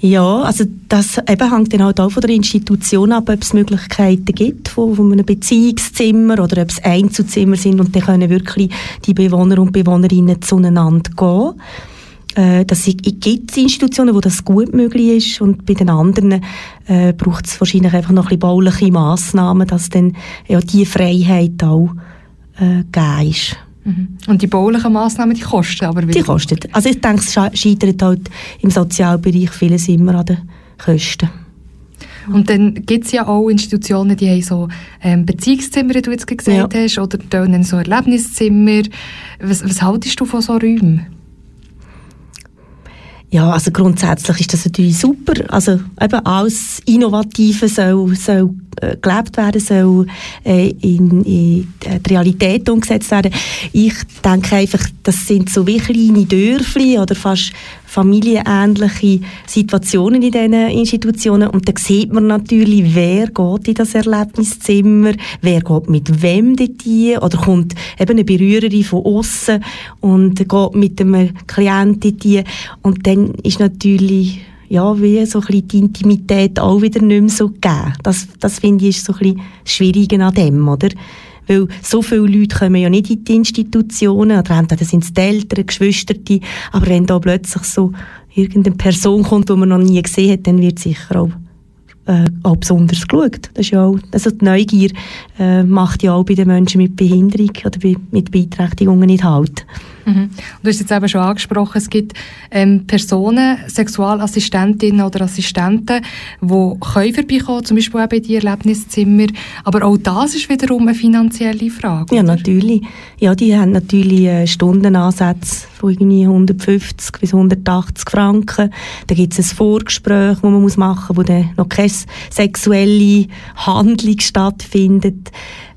Speaker 5: Ja, also das eben hängt dann halt auch von der Institution ab, ob es Möglichkeiten gibt von, von einem Beziehungszimmer oder ob es Einzelzimmer sind und dann können wirklich die Bewohner und Bewohnerinnen zueinander gehen äh, dass es gibt Institutionen, wo das gut möglich ist und bei den anderen äh, braucht es wahrscheinlich einfach noch ein bisschen bauliche Massnahmen, dass dann ja die Freiheit auch äh, gegeben ist.
Speaker 1: Mhm. Und die baulichen Massnahmen, die kosten aber wieder?
Speaker 5: Die kosten. Also ich denke, es scheitert halt im Sozialbereich vieles immer an den Kosten.
Speaker 1: Und dann gibt es ja auch Institutionen, die haben so ähm, Beziehungszimmer, wie du jetzt gesagt ja. hast, oder dann so Erlebniszimmer. Was, was haltest du von so Räumen?
Speaker 5: Ja, also grundsätzlich ist das natürlich super. Also eben alles Innovative soll, soll gelebt werden, soll äh, in, in die Realität umgesetzt werden. Ich denke einfach, das sind so wie kleine Dörfli oder fast familienähnliche Situationen in diesen Institutionen und da sieht man natürlich, wer geht in das Erlebniszimmer, wer geht mit wem dort hin oder kommt eben eine Berührerin von außen und geht mit einem Klienten dort hin und dann ist natürlich ja, wie so ein bisschen die Intimität auch wieder nicht mehr so geben. Das, das finde ich ist so ein bisschen schwierig an dem, oder? Weil so viele Leute kommen ja nicht in die Institutionen, oder entweder sind es die Eltern, Geschwister, aber wenn da plötzlich so irgendeine Person kommt, die man noch nie gesehen hat, dann wird sicher auch äh, auch besonders geschaut. Das ist ja auch, also die Neugier äh, macht ja auch bei den Menschen mit Behinderung oder bei, mit Beeinträchtigungen nicht halt.
Speaker 1: Mhm. Du hast jetzt eben schon angesprochen, es gibt ähm, Personen, Sexualassistentinnen oder Assistenten, die können vorbeikommen, zum Beispiel eben in die Erlebniszimmer, aber auch das ist wiederum eine finanzielle Frage.
Speaker 5: Ja, oder? natürlich. Ja, die haben natürlich äh, Stundenansätze von irgendwie 150 bis 180 Franken. Da gibt es ein Vorgespräch, das man muss machen muss, wo dann noch keine sexuelle Handlung stattfindet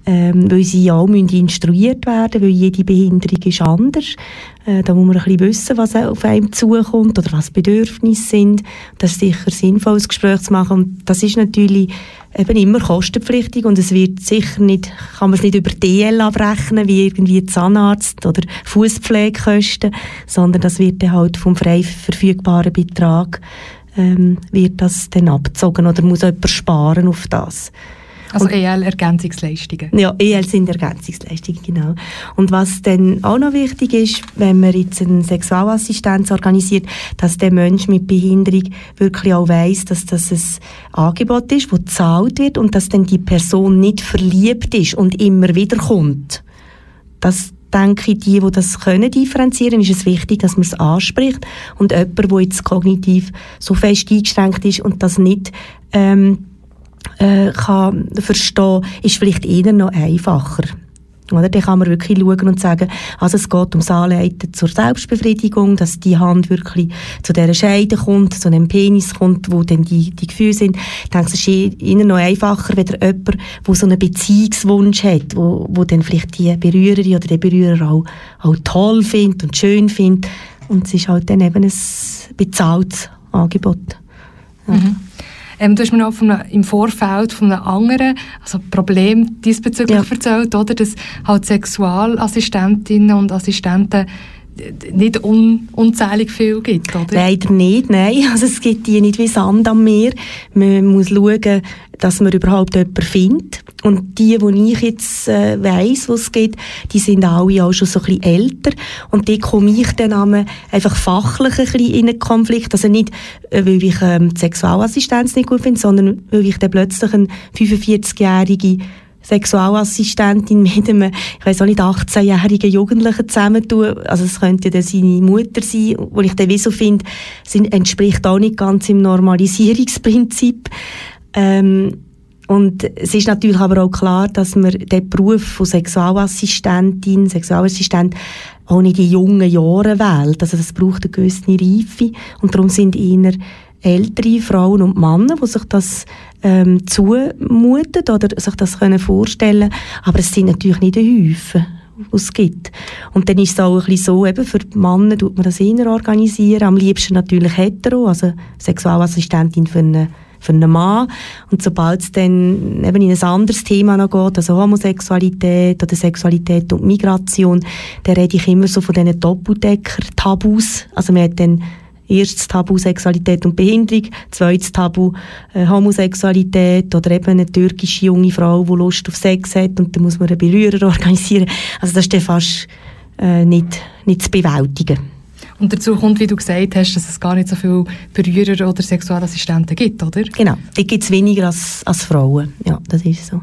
Speaker 5: ähm, weil sie ja auch instruiert werden weil jede Behinderung ist anders. Äh, da muss man ein bisschen wissen, was auf einem zukommt oder was Bedürfnisse sind. Das ist sicher sinnvoll, ein Gespräch zu machen. Und das ist natürlich eben immer kostenpflichtig und es wird sicher nicht, kann man es nicht über DL abrechnen, wie irgendwie Zahnarzt oder Fußpflegekosten, sondern das wird dann halt vom frei verfügbaren Betrag ähm, wird das dann abgezogen oder muss jemand sparen auf das.
Speaker 1: Also EL-Ergänzungsleistungen.
Speaker 5: Ja, EL sind Ergänzungsleistungen, genau. Und was dann auch noch wichtig ist, wenn man jetzt eine Sexualassistenz organisiert, dass der Mensch mit Behinderung wirklich auch weiß, dass das ein Angebot ist, das gezahlt wird und dass dann die Person nicht verliebt ist und immer wieder kommt. Das denke ich, die, die das können differenzieren, ist es wichtig, dass man es anspricht und jemand, der jetzt kognitiv so fest eingeschränkt ist und das nicht ähm, äh, kann verstehen, ist vielleicht eher noch einfacher. Oder? Dann kann man wirklich schauen und sagen, also es geht ums Anleiten zur Selbstbefriedigung, dass die Hand wirklich zu dieser Scheide kommt, zu dem Penis kommt, wo dann die, die Gefühle sind. Ich denke, es ist ihnen noch einfacher, wenn jemand, der so einen Beziehungswunsch hat, wo, wo dann vielleicht die Berührerin oder der Berührer auch, auch toll findet und schön findet. Und es ist halt dann eben ein bezahltes Angebot.
Speaker 1: Ja. Mhm. Ähm, du hast mir noch von einem, im Vorfeld von einem anderen also Problem diesbezüglich ja. erzählt, oder, dass halt Sexualassistentinnen und Assistenten nicht un unzählig viel gibt, oder?
Speaker 5: Leider nicht, nein. [laughs] Also es gibt die nicht wie Sand am Meer. Man muss schauen, dass man überhaupt jemanden findet. Und die, die ich jetzt äh, weiss, was es gibt, die sind alle auch schon so ein bisschen älter. Und die komme ich dann einfach fachlich ein bisschen in einen Konflikt. Also nicht, äh, weil ich ähm, die Sexualassistenz nicht gut finde, sondern weil ich dann plötzlich eine 45-jährige Sexualassistentin mit einem, ich weiß auch nicht, 18-jährigen Jugendlichen zusammentun. Also es könnte dann seine Mutter sein, wo ich dann wie so finde, entspricht auch nicht ganz im Normalisierungsprinzip. Ähm, und es ist natürlich aber auch klar, dass man den Beruf von Sexualassistentin, Sexualassistent auch nicht in jungen Jahren wählt. Also das braucht eine gewisse Reife. Und darum sind eher ältere Frauen und Männer, die sich das ähm, zumuten oder sich das können vorstellen Aber es sind natürlich nicht ein Häufen was es gibt. Und dann ist es auch ein bisschen so, eben für die Männer tut man das eher organisieren, am liebsten natürlich hetero, also Sexualassistentin für einen für einen Mann. Und sobald es dann eben in ein anderes Thema noch geht, also Homosexualität oder Sexualität und Migration, dann rede ich immer so von diesen Doppeldecker-Tabus. Also man hat dann erstes Tabu Sexualität und Behinderung, zweites Tabu äh, Homosexualität oder eben eine türkische junge Frau, die Lust auf Sex hat und dann muss man einen Berührer organisieren. Also das ist dann fast äh, nicht, nicht zu bewältigen.
Speaker 1: Und dazu kommt, wie du gesagt hast, dass es gar nicht so viele Berührer oder Sexualassistenten gibt, oder?
Speaker 5: Genau, die gibt es weniger als, als Frauen. Ja, das ist so.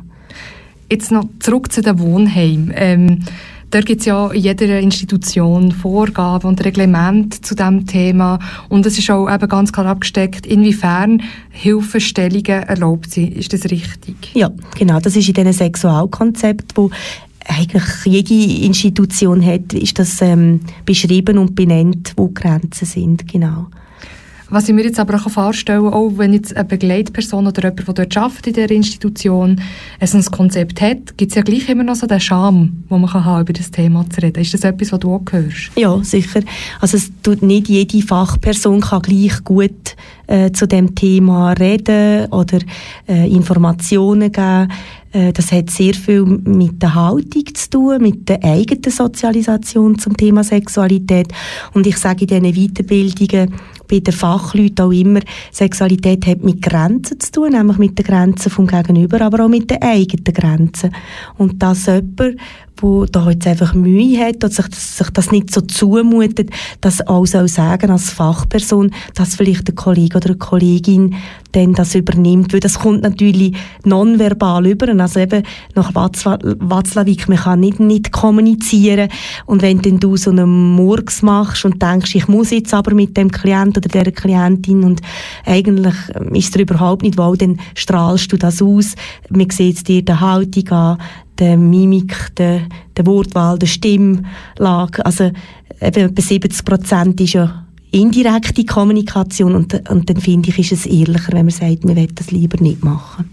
Speaker 1: Jetzt noch zurück zu den Wohnheimen. Ähm, Dort gibt es ja in jeder Institution Vorgaben und Reglemente zu diesem Thema. Und es ist auch eben ganz klar abgesteckt, inwiefern Hilfestellungen erlaubt sind. Ist das richtig?
Speaker 5: Ja, genau. Das ist in diesem Sexualkonzept, wo eigentlich jede Institution hat, ist das ähm, beschrieben und benannt, wo Grenzen sind, genau.
Speaker 1: Was ich mir jetzt aber auch vorstellen auch wenn jetzt eine Begleitperson oder jemand, der dort arbeitet in dieser Institution, ein Konzept hat, gibt es ja gleich immer noch so den Charme, den man kann haben, über das Thema zu reden. Ist das etwas, was du auch hörst?
Speaker 5: Ja, sicher. Also es tut nicht jede Fachperson kann gleich gut äh, zu dem Thema reden oder äh, Informationen geben. Äh, das hat sehr viel mit der Haltung zu tun, mit der eigenen Sozialisation zum Thema Sexualität. Und ich sage in diesen Weiterbildungen, bei den Fachleuten auch immer, Sexualität hat mit Grenzen zu tun, nämlich mit den Grenzen vom Gegenüber, aber auch mit den eigenen Grenzen. Und dass jemand, wo da jetzt einfach Mühe hat und sich, sich das nicht so zumutet, das auch soll sagen als Fachperson, dass vielleicht der Kollege oder eine Kollegin dann das übernimmt, weil das kommt natürlich nonverbal über, also eben nach Watzlawick, man kann nicht, nicht kommunizieren. Und wenn dann du so einen Murks machst und denkst, ich muss jetzt aber mit dem Klient oder der Klientin und eigentlich ist es überhaupt nicht wohl, dann strahlst du das aus, man sieht es dir der Haltung an, der Mimik, der, der Wortwahl, der Stimmlage. Also eben etwa 70 Prozent ist ja indirekte Kommunikation und, und dann finde ich, ist es ehrlicher, wenn man sagt, man will das lieber nicht machen.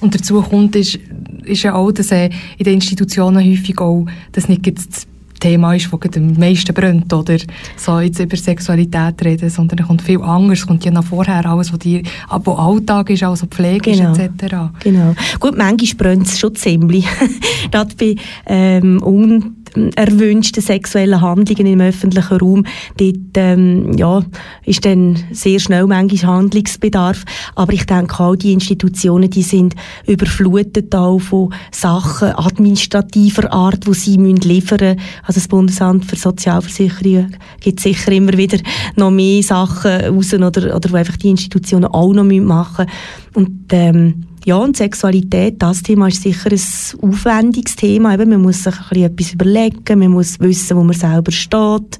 Speaker 1: Und dazu kommt, ist, ist ja auch, dass äh, in den Institutionen häufig auch das nicht das Thema ist, das am meisten brennt, oder so jetzt über Sexualität reden, sondern es kommt viel anderes, es kommt ja noch vorher alles, was dir, aber Alltag ist, also Pflege
Speaker 5: genau.
Speaker 1: ist, etc.
Speaker 5: Genau. Gut, manchmal brennt es schon ziemlich. [laughs] Gerade bei ähm, unerwünschten sexuellen Handlungen im öffentlichen Raum, dort ähm, ja, ist dann sehr schnell manchmal Handlungsbedarf. Aber ich denke auch, die Institutionen, die sind überflutet auch von Sachen administrativer Art, die sie müssen liefern müssen. Also das Bundesamt für Sozialversicherungen gibt sicher immer wieder noch mehr Sachen raus oder, oder wo einfach die Institutionen auch noch machen müssen. Und ähm, ja, und Sexualität, das Thema ist sicher ein aufwendiges Thema. Eben, man muss sich ein bisschen etwas überlegen, man muss wissen, wo man selber steht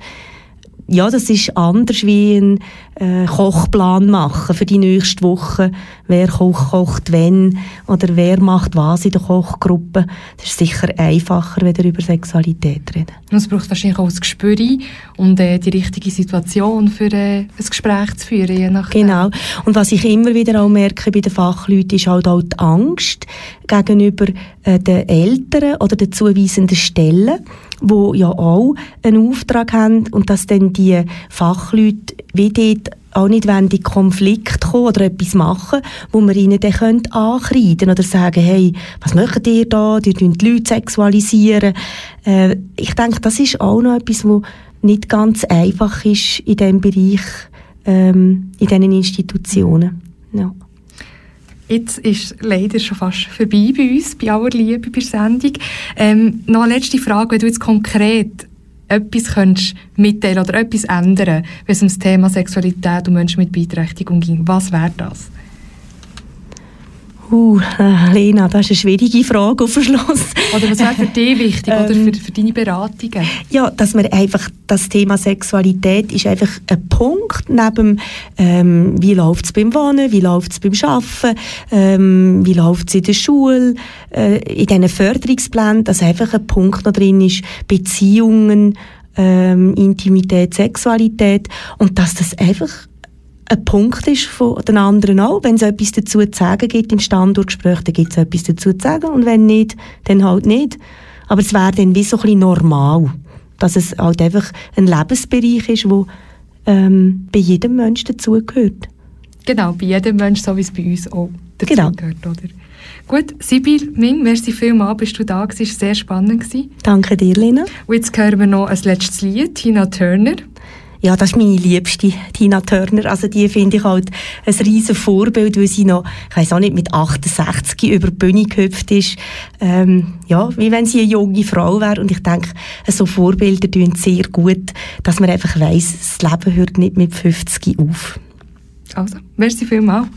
Speaker 5: ja, das ist anders wie ein äh, Kochplan machen für die nächste Woche. Wer kocht, kocht wenn oder wer macht was in der Kochgruppe. Das ist sicher einfacher, wenn wir über Sexualität reden.
Speaker 1: es braucht wahrscheinlich auch ein Gespür und äh, die richtige Situation für äh, ein Gespräch zu führen, je nachdem.
Speaker 5: Genau. Und was ich immer wieder auch merke bei den Fachleuten, ist halt auch die Angst gegenüber äh, den Eltern oder den zuweisenden Stellen wo ja auch einen Auftrag haben und dass dann die Fachleute wie dort auch nicht in den Konflikt kommen oder etwas machen, wo man ihnen dann ankreiden oder sagen, hey, was macht ihr da? Die die Leute sexualisieren. Äh, ich denke, das ist auch noch etwas, was nicht ganz einfach ist in diesem Bereich, ähm, in diesen Institutionen. Ja.
Speaker 1: Jetzt ist leider schon fast vorbei bei uns, bei aller Liebe, bei der Sendung. Ähm, noch eine letzte Frage, wenn du jetzt konkret etwas könntest mitteilen oder etwas ändern, wenn es um das Thema Sexualität und Menschen mit Beeinträchtigung ging, was wäre das?
Speaker 5: Uh, äh, Lena, das ist eine schwierige Frage auf Schluss.
Speaker 1: Oder was wäre für [laughs] dich wichtig oder für, für deine Beratungen?
Speaker 5: Ja, dass man einfach, das Thema Sexualität ist einfach ein Punkt neben, ähm, wie läuft es beim Wohnen, wie läuft es beim Arbeiten, ähm, wie läuft es in der Schule, äh, in diesen Förderungsplänen, dass einfach ein Punkt noch drin ist, Beziehungen, ähm, Intimität, Sexualität und dass das einfach ein Punkt ist von den anderen auch. Wenn es etwas dazu zu sagen gibt im Standortgespräch, dann gibt es etwas dazu zu sagen und wenn nicht, dann halt nicht. Aber es wäre dann wie so ein bisschen normal, dass es halt einfach ein Lebensbereich ist, wo ähm, bei jedem Menschen dazugehört.
Speaker 1: Genau, bei jedem Menschen, so wie es bei uns auch
Speaker 5: dazugehört,
Speaker 1: genau. oder? Gut, Sibyl Ming, merci vielmals, bist du da gewesen. Es war sehr spannend. Gewesen.
Speaker 5: Danke dir, Lena.
Speaker 1: Und jetzt hören wir noch ein letztes Lied, Tina Turner.
Speaker 5: Ja, das ist meine liebste, Tina Turner. Also die finde ich halt ein riesen Vorbild, weil sie noch, ich weiß auch nicht, mit 68 über die Bühne gehüpft ist. Ähm, ja, wie wenn sie eine junge Frau wäre. Und ich denke, so Vorbilder tun sehr gut, dass man einfach weiss, das Leben hört nicht mit 50 auf.
Speaker 1: Also, merci vielmals.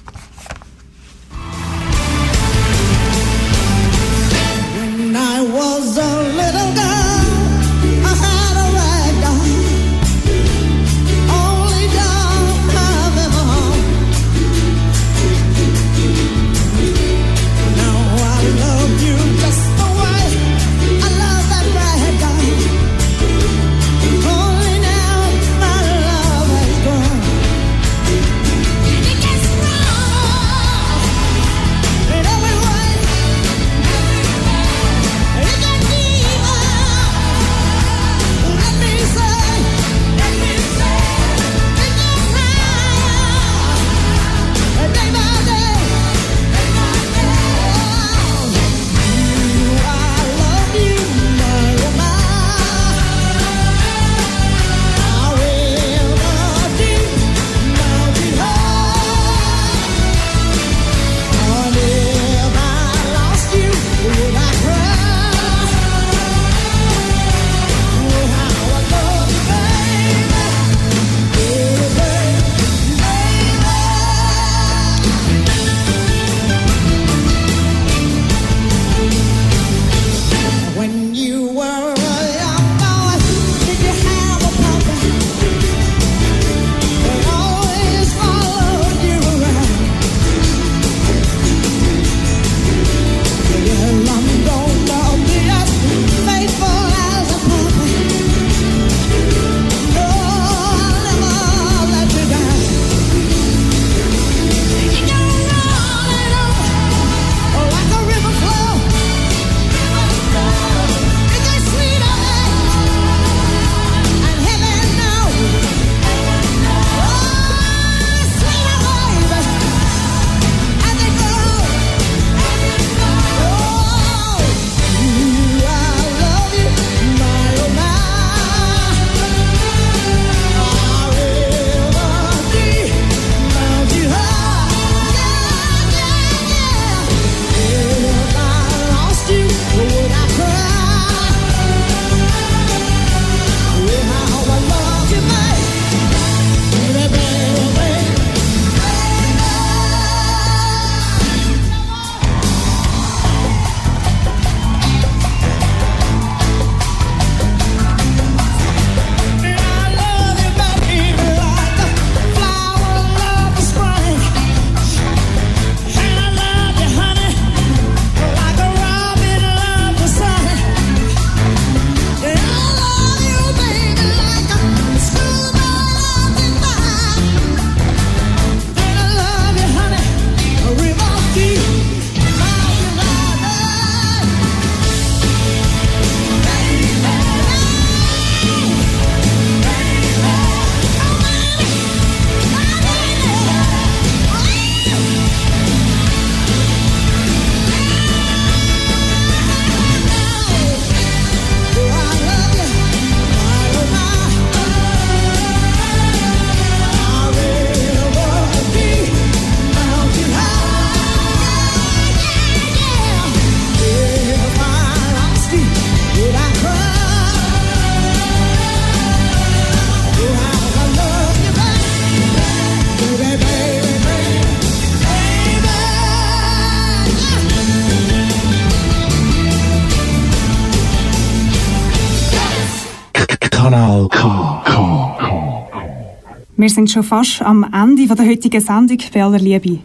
Speaker 3: Wir sind schon fast am Ende der heutigen Sendung bei aller Liebe.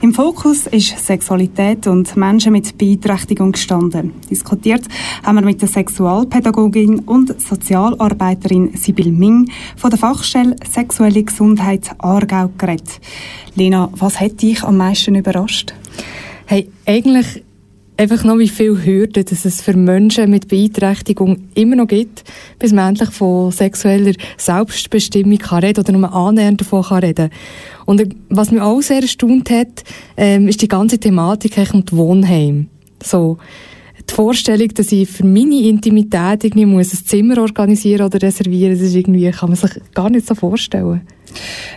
Speaker 3: Im Fokus ist Sexualität und Menschen mit Beeinträchtigung gestanden. Diskutiert haben wir mit der Sexualpädagogin und Sozialarbeiterin Sibyl Ming von der Fachstelle Sexuelle Gesundheit Aargau geredet. Lena, was hat dich am meisten überrascht?
Speaker 1: Hey, eigentlich einfach noch wie viel Hürden, dass es für Menschen mit Beeinträchtigung immer noch gibt, bis man endlich von sexueller Selbstbestimmung kann reden oder nur annähernd davon kann reden. Und was mich auch sehr erstaunt hat, ähm, ist die ganze Thematik um die Wohnheim. So, die Vorstellung, dass ich für meine Intimität irgendwie muss ein Zimmer organisieren oder reservieren, das ist irgendwie, kann man sich gar nicht so vorstellen.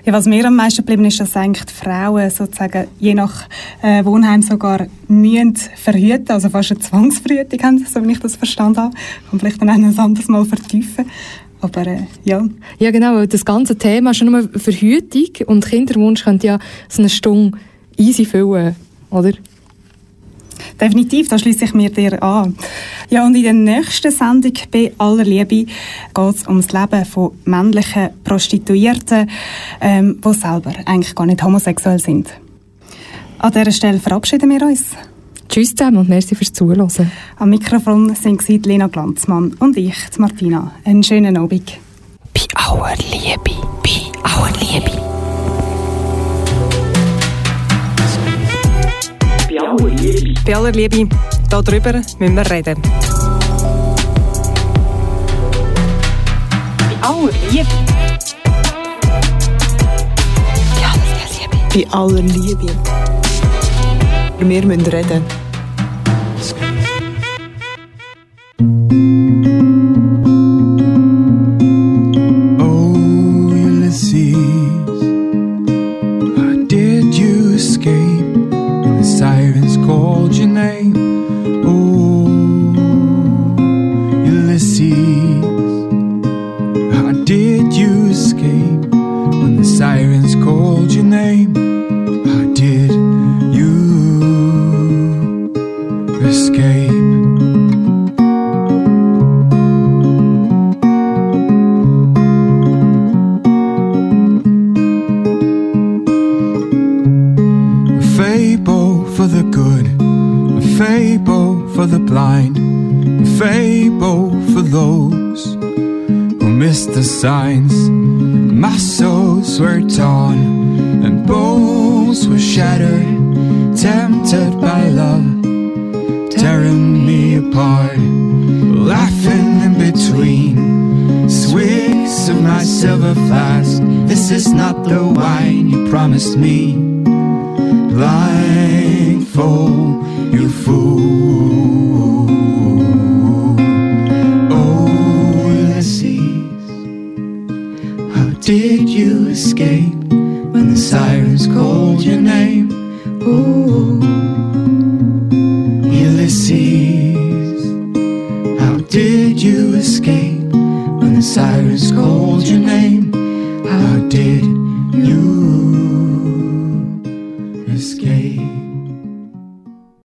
Speaker 3: Ja, was mir am meisten geblieben ist, dass eigentlich die Frauen sozusagen je nach äh, Wohnheim sogar mühen verhüten, also fast eine Zwangsverhütung haben, so wie ich das verstanden habe. Kann vielleicht dann ein anderes Mal vertiefen. Aber äh, ja.
Speaker 1: Ja, genau. Das ganze Thema ist schon nur Verhütung und Kinderwunsch könnte ja so eine Stunde easy füllen, oder?
Speaker 3: Definitiv, da schließe ich mir dir an. Ja, und in der nächsten Sendung bei aller Liebe geht es um das Leben von männlichen Prostituierten, ähm, die selber eigentlich gar nicht homosexuell sind. An dieser Stelle verabschieden wir uns.
Speaker 1: Tschüss zusammen und merci fürs Zuhören.
Speaker 3: Am Mikrofon sind Lena Glanzmann und ich, Martina. Einen schönen Abend.
Speaker 4: Bei aller Liebe, bei aller Liebe.
Speaker 2: Bei aller Liebe. Bei aller Liebe. Darüber müssen wir reden. Bei aller Liebe. Bei aller Liebe. Wir müssen reden.